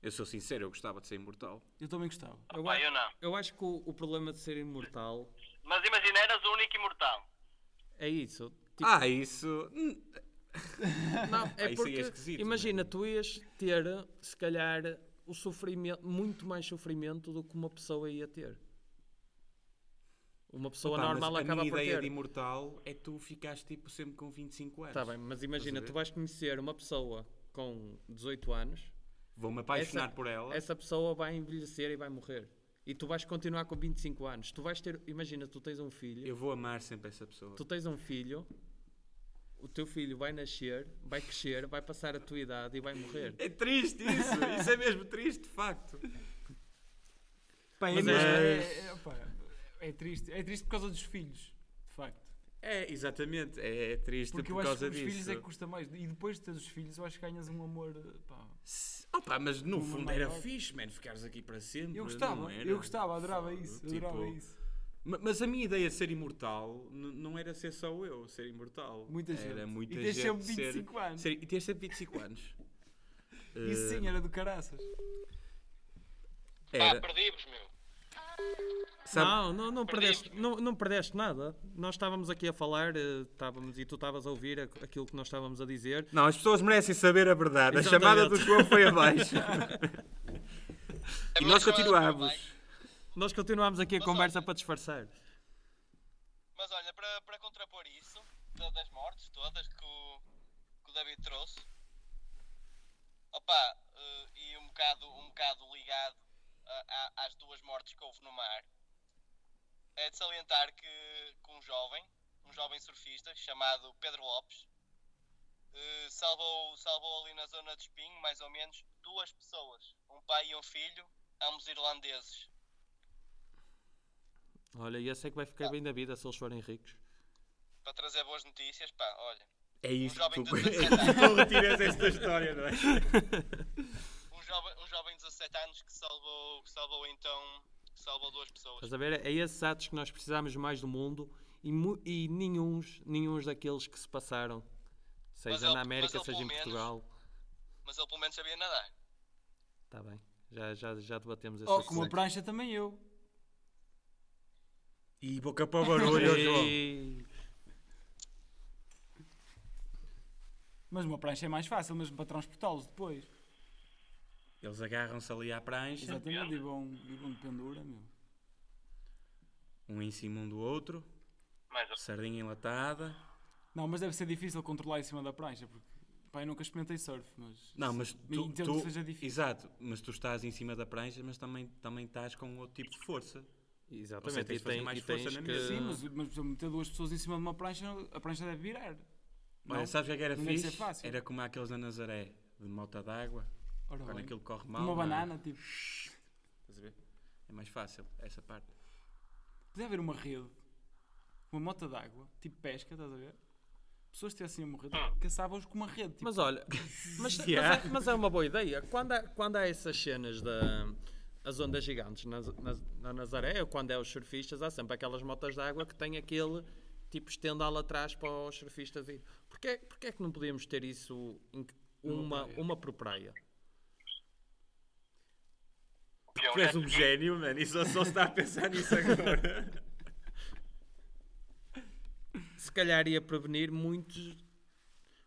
eu sou sincero, eu gostava de ser imortal. Eu também gostava. Eu, Pá, a- eu não. eu acho que o, o problema de ser imortal Mas imagina, eras o único imortal. é isso. Tipo, Ah, isso. hum, não, Ah, é isso aí é porque, esquisito, imagina, tu ias ter, se calhar, o sofrimento, muito mais sofrimento do que uma pessoa ia ter. Uma pessoa Opa, mas normal a acaba por ideia ter. de imortal é tu ficares tipo sempre com 25 anos. Tá bem, mas imagina, a tu vais conhecer uma pessoa com 18 anos, Vou-me apaixonar Essa- por ela. essa pessoa vai envelhecer e vai morrer. E tu vais continuar com 25 anos. Tu vais ter, imagina, tu tens um filho, Eu vou amar sempre essa pessoa. tu tens um filho, o teu filho vai nascer, vai crescer, vai passar a tua idade e vai morrer. É triste isso, isso é mesmo triste, de facto. Pá, é, Mas mesmo- é- é, é, pá, triste. É triste por causa dos filhos, de facto. É, exatamente, é, é triste Porque por eu acho causa que os disso. filhos é que custa mais. E depois de teres os filhos, eu acho que ganhas um amor. Pá. S- Opa, mas no Uma fundo era maior. fixe, man, ficares aqui para sempre. Eu gostava, era? eu gostava, adorava Fogo, isso. tipo, Adorava isso. Ma- Mas a minha ideia de ser imortal não era ser só eu, ser imortal. Muita era gente. muita E tens gente sempre ser- 25 anos. ser- e ter sempre 25 anos. Isso Eh, sim era do caraças. Pá, era. perdi-vos, meu. Sabe- Não, não, não, perdeste, não, não perdeste nada. Nós estávamos aqui a falar eh, estávamos, e tu estavas a ouvir aqu- aquilo que nós estávamos a dizer. Não, as pessoas merecem saber a verdade. A Exatamente. chamada do João foi abaixo. E nós trabalho. Nós continuámos aqui a Mas conversa olha- para disfarçar. Mas olha, para, para contrapor isso, da- das mortes todas que o, que o David trouxe, opa, eh, e um bocado, um bocado ligado a- a- às duas mortes que houve no mar, é de salientar que, que um jovem, um jovem surfista chamado Pedro Lopes, eh, salvou, salvou ali na zona de Espinho, mais ou menos, duas pessoas, um pai e um filho, ambos irlandeses. Olha, e esse é que vai ficar bem da vida se eles forem ricos. Para trazer boas notícias, pá, olha. É isto jovem que tu, de é 17 que tu retiras esta história, não é? um jovem, um jovem de 17 anos que salvou, que salvou então que salvou duas pessoas. Estás a ver? É esses atos que nós precisamos mais do mundo e, e nenhuns, nenhuns daqueles que se passaram, seja ele- na América, ele seja em menos- Portugal. Mas ele pelo menos sabia nadar. Está bem, já, já, já debatemos esse Oh, com uma prancha também eu. E boca para o barulho, João. Mas uma prancha é mais fácil mesmo para transportá-los depois. Eles agarram-se ali à prancha, Exatamente, e vão, e vão de pendura, meu. um em cima um do outro, Mas sardinha enlatada. Não, mas deve ser difícil controlar em cima da prancha, porque eu nunca experimentei surf, mas. Não, mas tu, entendo tu- que seja difícil. Exato, mas tu estás em cima da prancha, mas também, também estás com outro tipo de força. Ou seja, Exatamente, tens e, tem, mais e tens força na que... mesa. Sim, mas, mas exemplo, meter duas pessoas em cima de uma prancha, a prancha deve virar. Olha, sabes o que é que era fixe? fácil. Era como aqueles da Nazaré, de mota d'água, Ora quando bem. aquilo corre mal. Uma é? banana, tipo. Estás a ver? É mais fácil, essa parte. Podia haver uma rede, uma mota d'água, tipo pesca, estás a ver? Pessoas que estivessem a morrer, caçavam-os com uma rede. Tipo, Mas olha, mas, mas Yeah. é, mas é uma boa ideia. Quando há, quando há essas cenas da as ondas gigantes na, na, na Nazaré, ou quando é os surfistas, há sempre aquelas motas de água que têm aquele tipo estendal atrás para os surfistas ir. Porquê, porquê é que não podíamos ter isso em uma, uma por praia? Tu és um gênio, mano, e só, só se está a pensar nisso agora. Se calhar ia prevenir muitos,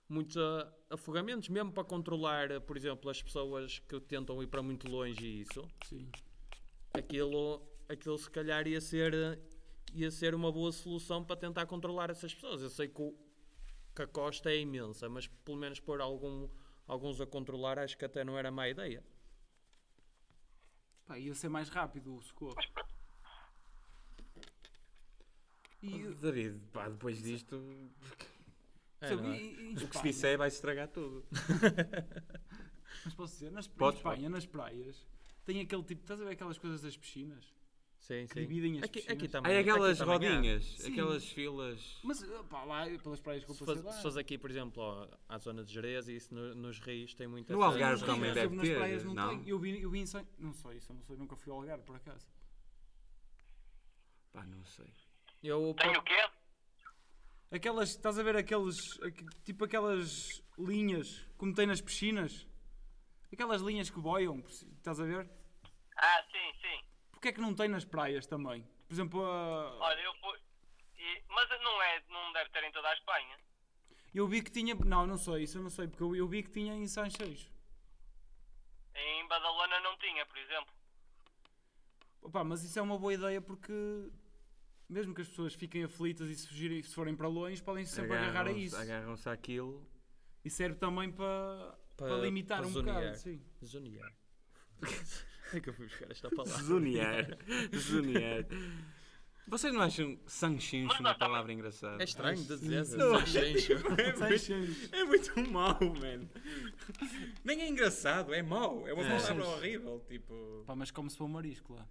muitos ah, afogamentos, mesmo para controlar, ah, por exemplo, as pessoas que tentam ir para muito longe e isso. sim. aquilo, aquilo se calhar ia ser, eh, ia ser uma boa solução para tentar controlar essas pessoas. Eu sei que, o- que a costa é imensa, mas pelo menos pôr algum, alguns a controlar acho que até não era má ideia. Pá, ia ser mais rápido o socorro. E David, pá, depois disto, É, sabe, é? e em o que se disser vai estragar tudo. Mas posso dizer, nas, em Podes, Espanha, nas praias, tem aquele tipo, estás a ver aquelas coisas das piscinas? Sim, Que sim. dividem as Aqui, piscinas. aqui também. Aí aquelas aqui há. rodinhas, Sim. aquelas filas. Mas pá, lá pelas praias que eu Se passei lá. se fores aqui, por exemplo, ó, à zona de Jerez e isso no- nos rios tem muita No Algarve também deve ter, praias não, não? tem. Eu vi, eu vi em San... Não sei, isso eu não sei, nunca fui ao Algarve por acaso. Pá, não sei. Eu, Tem o quê? Aquelas, estás a ver aqueles, aqu- tipo aquelas linhas, como tem nas piscinas? Aquelas linhas que boiam, estás a ver? Ah, sim. Porquê é que não tem nas praias também? Por exemplo, a- Olha, eu fui. e- Mas não, é, não deve ter em toda a Espanha. eu vi que tinha, não, não sei, isso eu não sei, porque eu, eu vi que tinha em Sancheiros. Em Badalona não tinha, por exemplo. Opa, mas isso é uma boa ideia porque mesmo que as pessoas fiquem aflitas e se, fugirem, se forem para longe, podem sempre agarrar a isso. Agarram-se àquilo. E serve também para, para, Para- limitar para um zonear. bocado. Sim. Zonear. é que eu fui buscar esta palavra. Zonear. Zonear. Vocês não acham sanchincho Mas uma palavra engraçada? É estranho de dizer. Não. Sancheixo. Sancheiros. É muito mau, man. Nem é engraçado, é mau. É uma É. palavra horrível. Tipo. Pá, mas como se for marisco lá.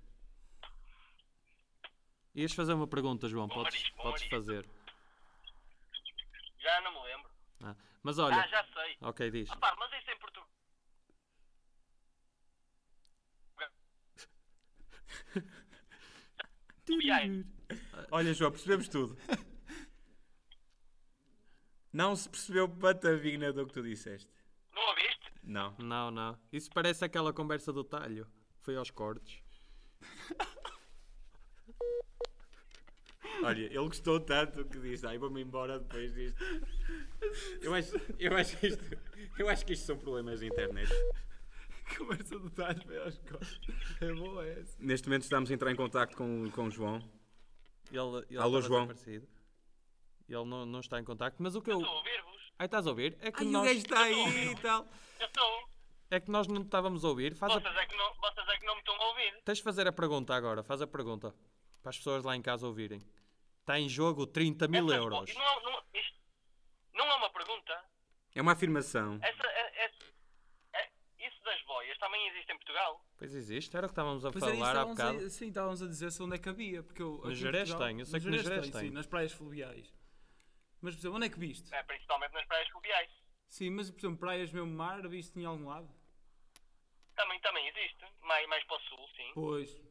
Ias fazer uma pergunta, João. Podes, marisco, podes marisco. fazer. Já não me lembro. Ah, Mas olha. Ah, já sei. Ok, diz. Pá, mas isso em Portugal. Olha, João, percebemos tudo. Não se percebeu patavina do que tu disseste. Não ouviste? Não. Não, não. Isso parece aquela conversa do talho. Foi aos cortes. Olha, ele gostou tanto que disse, ai, vou-me embora depois disto. Eu acho, eu, acho isto, eu acho que isto são problemas de internet. Conversa do talho foi às costas. É boa essa. Neste momento estamos a entrar em contacto com, com o João. Ele, ele Alô, João. Ele não, não está em contacto. Mas o que eu. Estou a ouvir-vos. Aí estás a ouvir? É que, Ai, o nós, gajo está aí e tal. Eu estou. é que nós não estávamos a ouvir. Faz a- Vocês é, que não, vocês é que não me estão a ouvir. Tens de fazer a pergunta agora. Faz a pergunta. Para as pessoas lá em casa ouvirem. Está em jogo 30 mil Essas euros. Não, não, isto não é uma pergunta. É uma afirmação. Essa, é, é- é- isso também existe em Portugal. Pois existe. Era o que estávamos a Pois isso, falar há bocado. a, sim, estávamos a dizer se onde é que havia. Porque eu, em Jerez tem, eu sei que no Jerez tem. Sim, nas praias fluviais. Mas, por exemplo, onde é que viste? É, principalmente nas praias fluviais. Sim, mas, por exemplo, praias mesmo mar, viste em algum lado? Também, também existe. Mais, mais para o sul, sim. Pois.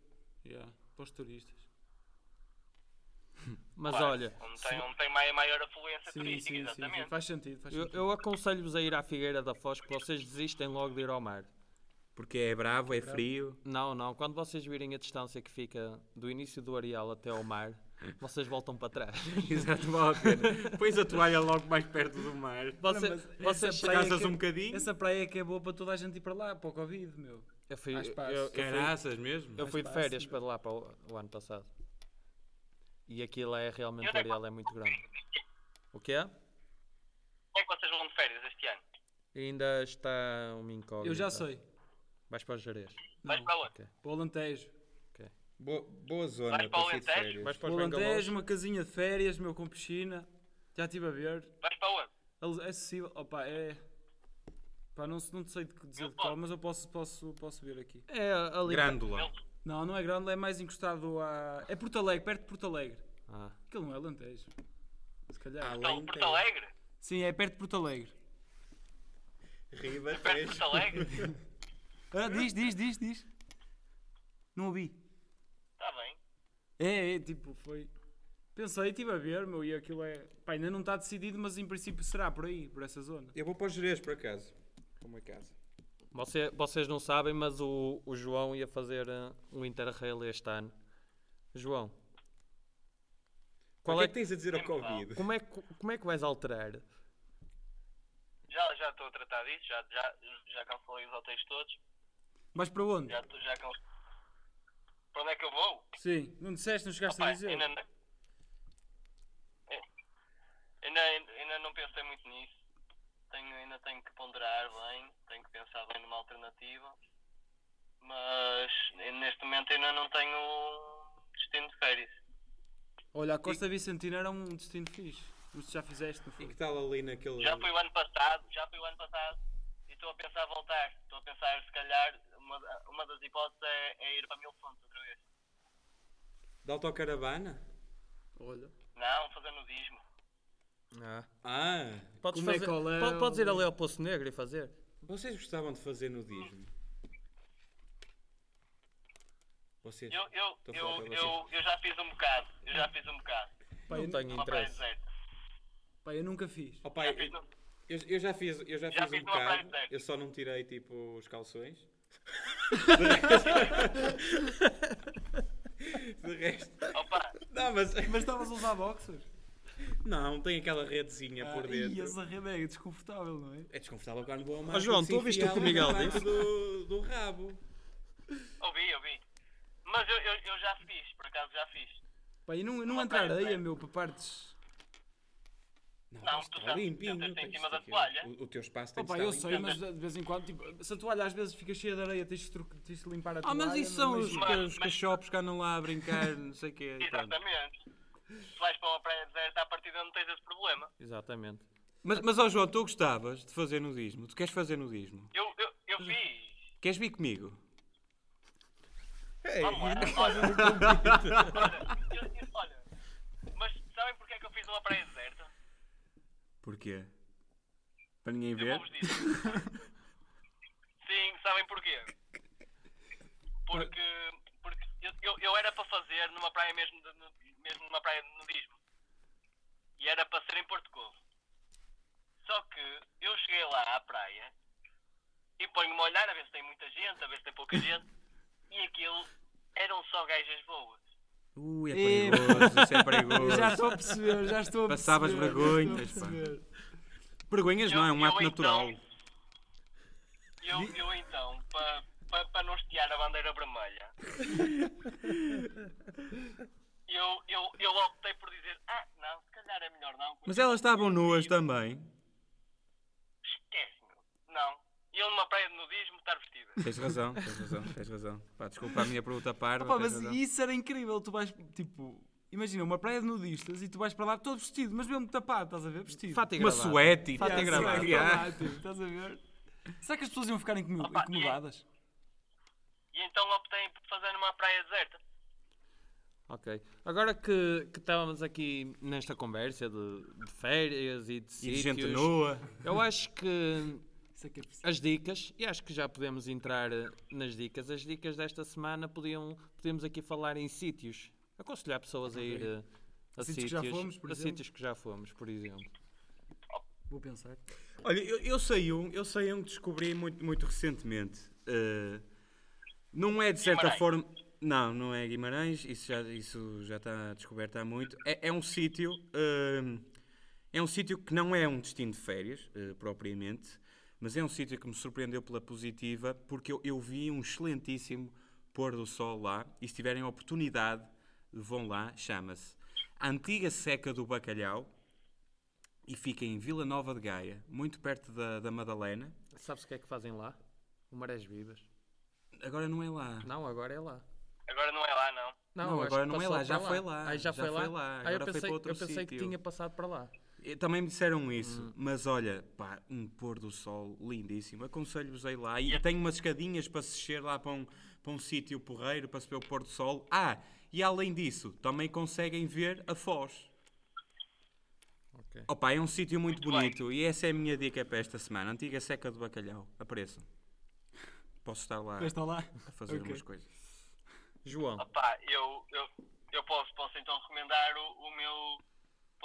Yeah, para os turistas. Mas Claro, olha, Onde se- tem, onde tem maior, maior afluência Sim, turística, sim, sim, exatamente. sim. Faz sentido, faz eu, eu aconselho-vos a ir à Figueira da Foz que vocês desistem logo de ir ao mar. Porque é bravo, é frio. Não, não. Quando vocês virem a distância que fica do início do areal até ao mar, vocês voltam para trás. Exato, vale a pena. Pões a toalha logo mais perto do mar. Você- mas vocês Descansas que- um bocadinho. Essa praia é que é boa para toda a gente ir para lá, para o Covid, meu. Eu fui, eu, eu fui, Caraças mesmo. eu fui de férias para lá para o, o ano passado. E aquilo é realmente, o areal é muito grande. O que é? Como é que vocês vão de férias este ano? Ainda está uma incógnita. Eu já sei. Vais para o Jerez. Vais para onde? Ok. Para o Alentejo. Boa, boa zona Vais para o Alentejo? férias. Vais para o os Alentejo, uma casinha de férias, meu, com piscina. Já estive a ver. Vais para onde? Al- É acessível. Opa, é... Pá, não, não sei dizer de qual, mas eu posso, posso, posso ver aqui. É ali. Grândola. Não, não é grande, é mais encostado a... É Porto Alegre, perto de Porto Alegre. Ah. Aquilo não é Alentejo. Se calhar. Ah, Então, Porto Alegre? Sim, é perto de Porto Alegre. Riba É perto de Porto Alegre? Ah, diz, diz, diz, diz. Não ouvi. Está bem. É, é, tipo, foi. Pensei, estive a ver, meu, e aquilo é. Pá, ainda não está decidido, mas em princípio será por aí, por essa zona. Eu vou para os Jerez, por acaso. Para uma casa. Você- vocês não sabem, mas o, o João ia fazer eh, um Interrail este ano. João, Qual Qual é é que tens a dizer ao Covid? como é, que- como é que vais alterar? Já, já estou a tratar disso, já, já, já cancelei os hotéis todos. Vais para onde? Já, para onde é que eu vou? Sim, não disseste, não chegaste Opa, a dizer. Ainda, é, ainda, ainda não pensei muito nisso. Tenho, ainda tenho que ponderar bem, tenho que pensar bem numa alternativa. Mas neste momento ainda não tenho destino de férias. Olha, a Costa e... Vicentina era um destino fixe. Mas já fizeste, não foi? E que tal ali naquele. Já foi o ano passado, já foi o ano passado. E estou a pensar voltar. Estou a pensar, se calhar, uma, uma das hipóteses é, é ir para Mil Fontes outra vez. De autocaravana? Olha. Não, fazer nudismo. Ah. Ah! Podes, Como é fazer, que é po- podes ir ali ao Poço Negro e fazer. Vocês gostavam de fazer nudismo? Vocês? Eu, eu, eu, para eu, eu já fiz um bocado. Eu já fiz um bocado. Pá, não eu, tenho interesse. pá, eu nunca fiz. Oh, pai, Já fiz no- eu, eu já fiz, eu já Já fiz fiz um bocado. Eu só não tirei tipo os calções. De resto. Opa, Não, mas. Mas estavas a usar boxers? Não, tem aquela redezinha por Ah, dentro. E essa rede é desconfortável, não é? É desconfortável quando vou a Ó, João, tu ouviste o que o Miguel disse? Do, do rabo. ouvi, ouvi. Mas eu, eu, eu já fiz, por acaso já fiz. Pá, e não, não Numa entra areia, meu, para partes. Não, está tu já limpinho. em cima da que- toalha. O, o teu espaço tem Oh, de pá, estar eu sei, limpinho. mas de vez em quando, tipo, se a toalha às vezes fica cheia de areia, tens de, tru- tens de limpar a Ah, toalha. mas isso são não os. Mas- os mas- cachopos que andam lá a brincar, não sei o quê. Exatamente. Se vais para uma praia deserta, à partida não tens esse problema. Exatamente. Mas, mas ó João, tu gostavas de fazer nudismo? Tu queres fazer nudismo? Eu, eu, eu fiz. Queres vir comigo? Vamos lá. Olha, olha, eu- olha, mas sabem porque é que eu fiz uma praia deserta? Porquê? Para ninguém ver? Sim, sabem porquê? Porque, porque eu, eu, era para fazer numa praia mesmo, de, mesmo numa praia de nudismo. E era para ser em Porto Covo. Só que eu cheguei lá à praia e ponho-me a olhar a ver se tem muita gente, a ver se tem pouca gente. E aquilo eram só gajas boas. Ui, é perigoso, isso é perigoso. já estou a perceber, já estou a perceber. Passavas vergonhas, pá. Vergonhas não, é um ato eu natural. então- Eu, eu então, para pa, pa não estiar a bandeira vermelha, eu, eu, eu optei por dizer, ah, não, se calhar é melhor não. Mas elas estavam nuas também. Esquece-me. Não. Eu numa praia de nudismo estar vestida. Tens razão, tens razão, tens razão. Pá, desculpa a minha pergunta parva. Opa, mas razão. isso era incrível, tu vais, tipo, imagina uma praia de nudistas e tu vais para lá todo vestido, mas mesmo tapado, estás a ver? Vestido. Fato e Uma suéte e Fato e Yeah, gravata. Yeah. Estás a ver? Será que as pessoas iam ficar incomo- Opa, e- incomodadas? E então optei por fazer numa praia deserta. Ok. Agora que, que estávamos aqui nesta conversa de, de férias e de E de sítios, gente nua. eu acho que Isso é que é preciso. as dicas, e acho que já podemos entrar eh, nas dicas, as dicas desta semana podiam, podemos aqui falar em sítios. Aconselhar pessoas a ir eh, a Sítios sítios, que já fomos, por a exemplo? sítios que já fomos, por exemplo. Vou pensar. Olha, eu, eu sei um, eu sei um que descobri muito, muito recentemente. Uh, não é de certa Guimarães. forma. Não, não é Guimarães, isso já, isso já está descoberto há muito. É, é um sítio. uh, é um sítio que não é um destino de férias, uh, propriamente, mas é um sítio que me surpreendeu pela positiva, porque eu, eu vi um excelentíssimo pôr do sol lá, e se tiverem a oportunidade, vão lá, chama-se a Antiga Seca do Bacalhau, e fica em Vila Nova de Gaia, muito perto da, da Madalena. Sabes o que é que fazem lá? O Marés Vivas. Agora não é lá. Não, agora é lá. Agora não é lá, não. Não, Não, agora não é lá, já para foi lá. Aí já, Já foi, lá? foi lá, Aí eu agora foi pensei, para outro eu pensei que tinha passado para lá. Também me disseram isso, mas olha, pá, um pôr do sol lindíssimo. Aconselho-vos a ir lá. E tem umas escadinhas para se descer lá para um, para um sítio porreiro, para se ver o pôr do sol. Ah, e além disso, também conseguem ver a Foz. Ok. Opa, é um sítio muito, Muito bem. bonito e essa é a minha dica para esta semana. Antiga Seca do Bacalhau. Apareçam. Posso estar lá estar lá? a fazer Ok. umas coisas. João, Opa, eu, eu, eu posso, posso então recomendar o, o meu.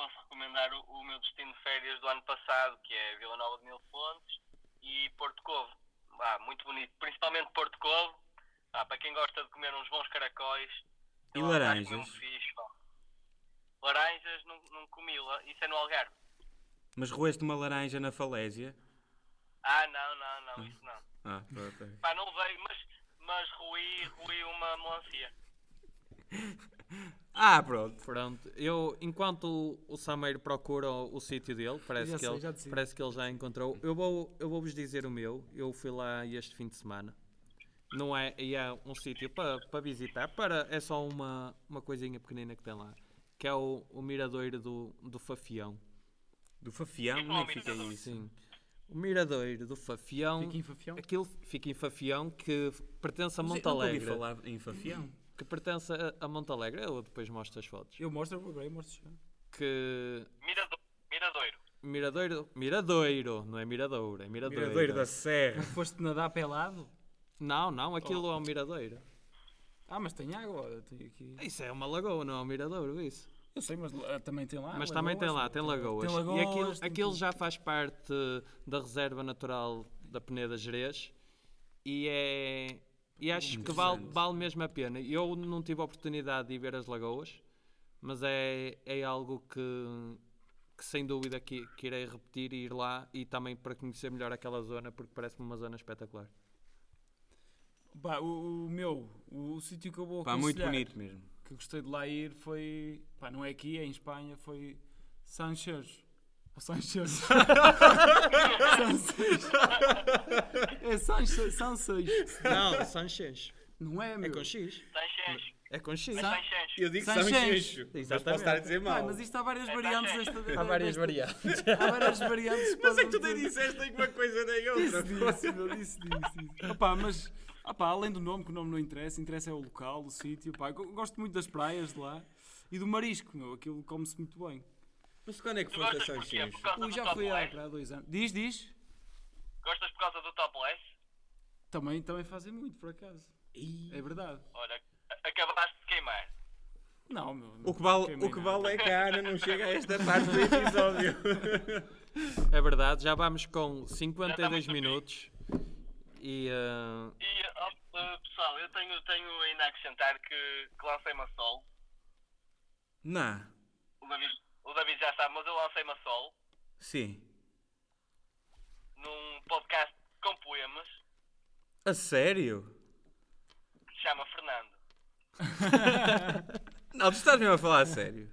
Posso recomendar o, o meu destino de férias do ano passado, que é Vila Nova de Mil Fontes e Porto Covo. Ah, muito bonito. Principalmente Porto Covo. Ah, para quem gosta de comer uns bons caracóis. E que laranjas? fixe. Laranjas não, não comi, isso é no Algarve. Mas roeste uma laranja na falésia? Ah, não, não, não, isso não. Ah, pronto. é. Pá, não veio, mas, mas ruí, ruí uma melancia. Ah, pronto. pronto. Eu, enquanto o, o Sameiro procura o, o sítio dele, parece, Já que sei, ele, já te sigo. parece que ele já encontrou. Eu vou, eu vou-vos dizer o meu. Eu fui lá este fim de semana. Não é, e é um sítio para para visitar, para, é só uma, uma coisinha pequenina que tem lá, que é o, o miradouro do, do Fafião. Do Fafião, onde é que fica isso? Sim. O miradouro do Fafião, Fica em Fafião. aquilo fica em Fafião que pertence a Mas eu falar em Fafião. Que pertence a, a Monte Alegre, eu depois mostro as fotos. Eu mostro, eu mostro já. Que Mirado, Miradoiro. Miradouro, Miradouro, não é Miradouro, é Miradouro. Miradouro da Serra. Foste nadar pelado? Não, não, aquilo é um Miradouro. Ah, mas tem água. Tem aqui. Isso é uma lagoa, não é um Miradouro, isso. Eu sei, mas ah, também tem lá. Mas também tem lá, lagoas, tem lagoas. Tem e lagoas. aquilo, tem aquilo já faz parte da Reserva Natural da Peneda Gerês e é. E acho que vale, vale mesmo a pena. Eu não tive a oportunidade de ir ver as lagoas, mas é, é algo que, que sem dúvida que, que irei repetir e ir lá e também para conhecer melhor aquela zona, porque parece-me uma zona espetacular. Pá, o, o meu, o, o sítio que eu vou Pá, muito aconselhar, bonito mesmo. que gostei de lá ir foi. Pá, não é aqui, é em Espanha, foi Sanches. Ou Sanches. Sanches. É Sanches. Sanches. Não, Sanchez. Não é, É meu? com X. Sanchez. É com X. Mas Sa- Sanchez. Eu digo Sanches. Sanches. Mas posso estar a dizer mal. mas isto há várias É variantes Sanches. desta. Há várias desta- variantes. Há várias variantes. Mas é que tu nem disseste nem uma coisa nem outra. Disse, disse, meu, disse, disse, disse. Opá, mas, opá, além do nome, que o nome não interessa, interessa é o local, o sítio. Gosto muito das praias de lá e do marisco, meu, aquilo come-se muito bem. Mas quando é que foste a causa Eu já fui há, há dois anos. Diz, diz. Gostas por causa do topless? Também, também fazem muito, por acaso. É verdade. Olha, acabaste de queimar. Não, meu. O que vale, o que vale é que a Ana não chega a esta parte do episódio. É verdade, já vamos com Já 52 estamos no minutos. E ah, E, eh, pessoal, eu tenho, tenho ainda a acrescentar que, que lancei-me a sol. Não. O David, o David já sabe, mas eu lancei-me a sol Sim. num podcast com poemas A sério? que se chama Fernando. Não, tu estás mesmo a falar a sério.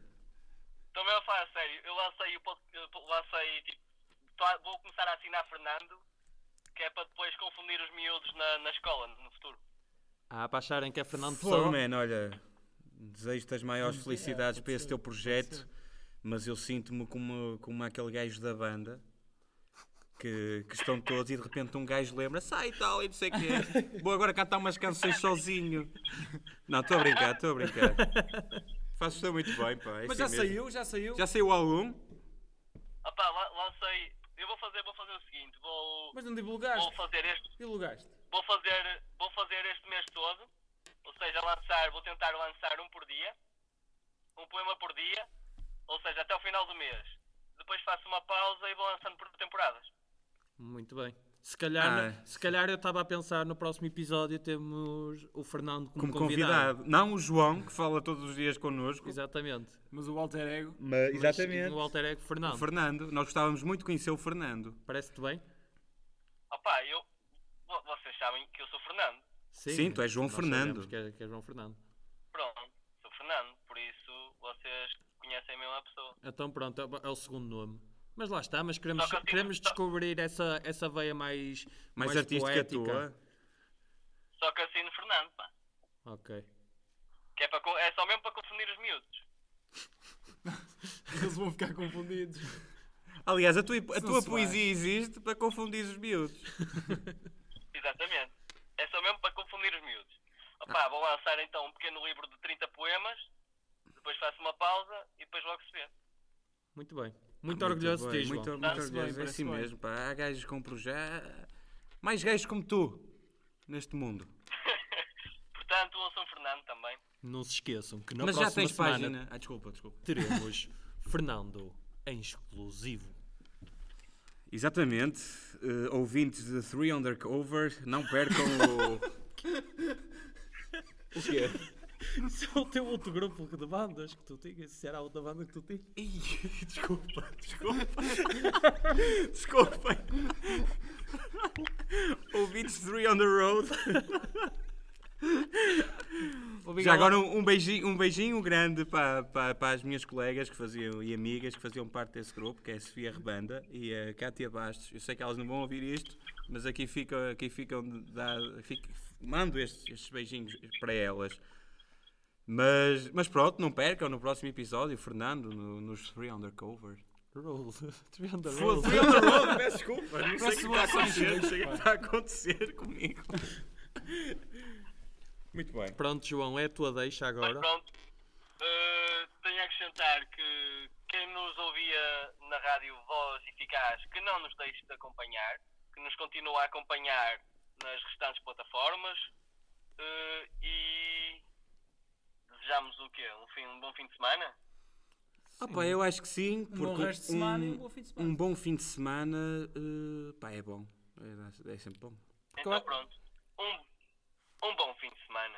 Estou mesmo a falar a sério. Eu lancei o pod- eu lancei, tipo, vou começar a assinar Fernando, que é para depois confundir os miúdos na, na escola no futuro. ah, para acharem que é Fernando Pessoa. man, olha, desejo-te as maiores felicidades pode para esse teu pode projeto, ser. Mas eu sinto-me como, como aquele gajo da banda. Que, que estão todos e de repente um gajo lembra sai e tal e não sei o quê. Vou agora cantar umas canções sozinho. Não, estou a brincar, estou a brincar. Fazes te muito bem, pá. é Mas assim já mesmo. saiu, já saiu. Já saiu o álbum? Opá, la- lancei. Eu vou fazer, vou fazer o seguinte, vou, Mas não vou divulgaste. fazer este. Divulgaste. Vou fazer, vou fazer este mês todo, ou seja, lançar, vou tentar lançar um por dia, um poema por dia, ou seja, até o final do mês. Depois faço uma pausa e vou lançando por temporadas. Muito bem. Se calhar, Ah, se calhar eu estava a pensar no próximo episódio temos o Fernando como, Como convidado. Não o João, que fala todos os dias connosco. Exatamente. Mas o alter ego. Mas, Mas No alter ego Fernando. O Fernando. Nós gostávamos muito de conhecer o Fernando. Parece-te bem? Opá, eu. vo- Vocês sabem que eu sou Fernando. Sim, tu és João nós Fernando. Que é, que é João Fernando. Pronto, sou Fernando, por isso vocês conhecem a mesma pessoa. Então pronto, é o- é o segundo nome. Mas lá está, mas queremos, que queremos só- descobrir essa, essa veia mais, Mais, artística poética. tua. Só que assino Fernando, pá. Ok. Que é, para, é só mesmo para confundir os miúdos. Eles vão ficar confundidos. Aliás, a tua, a tua poesia existe para confundir os miúdos. Exatamente. É só mesmo para confundir os miúdos. Opá, vou lançar então um pequeno livro de 30 poemas, depois faço uma pausa e depois logo se vê. Muito bem. Muito, orgulhoso bem, de ti, João. Muito, muito orgulhoso, é assim bem. mesmo. Pá. Há gajos com projeto. Mais gajos como tu neste mundo. Portanto, ouçam Fernando também. Não se esqueçam que na Mas já próxima tens semana página. Ah, desculpa, desculpa. teremos Fernando em exclusivo. Exatamente. Eh, ouvintes de Three Undercover, não percam o. o quê? Se é o teu outro grupo de bandas que tu tinhas, se era a outra banda que tu tinhas. Ih, desculpa, desculpa. Desculpem. Ouvintes de Three on the Road. Já agora um, um beijinho, um beijinho grande para, para, para as minhas colegas que faziam, e amigas que faziam parte desse grupo, que é a Sofia Rebanda e a Cátia Bastos. Eu sei que elas não vão ouvir isto, mas aqui ficam, aqui ficam dá- fico- mando estes, estes beijinhos para elas. Mas, mas pronto, não percam no próximo episódio, Fernando, no- nos Three Undercover. Rule. Three on the Foda, rule. Three on the road, peço desculpa, não sei o que está a acontecer, não sei o que está a acontecer comigo. Muito bem. Pronto, João, é a tua deixa Mas agora. pronto, eh, tenho a acrescentar que quem nos ouvia na rádio Voz Eficaz, que não nos deixe de acompanhar, que nos continue a acompanhar nas restantes plataformas eh, e desejamos o quê? Um, fim, um bom fim de semana? Ah, eu acho que sim, porque um bom, resto de semana e um bom fim de semana, um bom fim de semana uh, pá, é bom. É, é sempre bom. Então pronto, um, um bom fim de semana.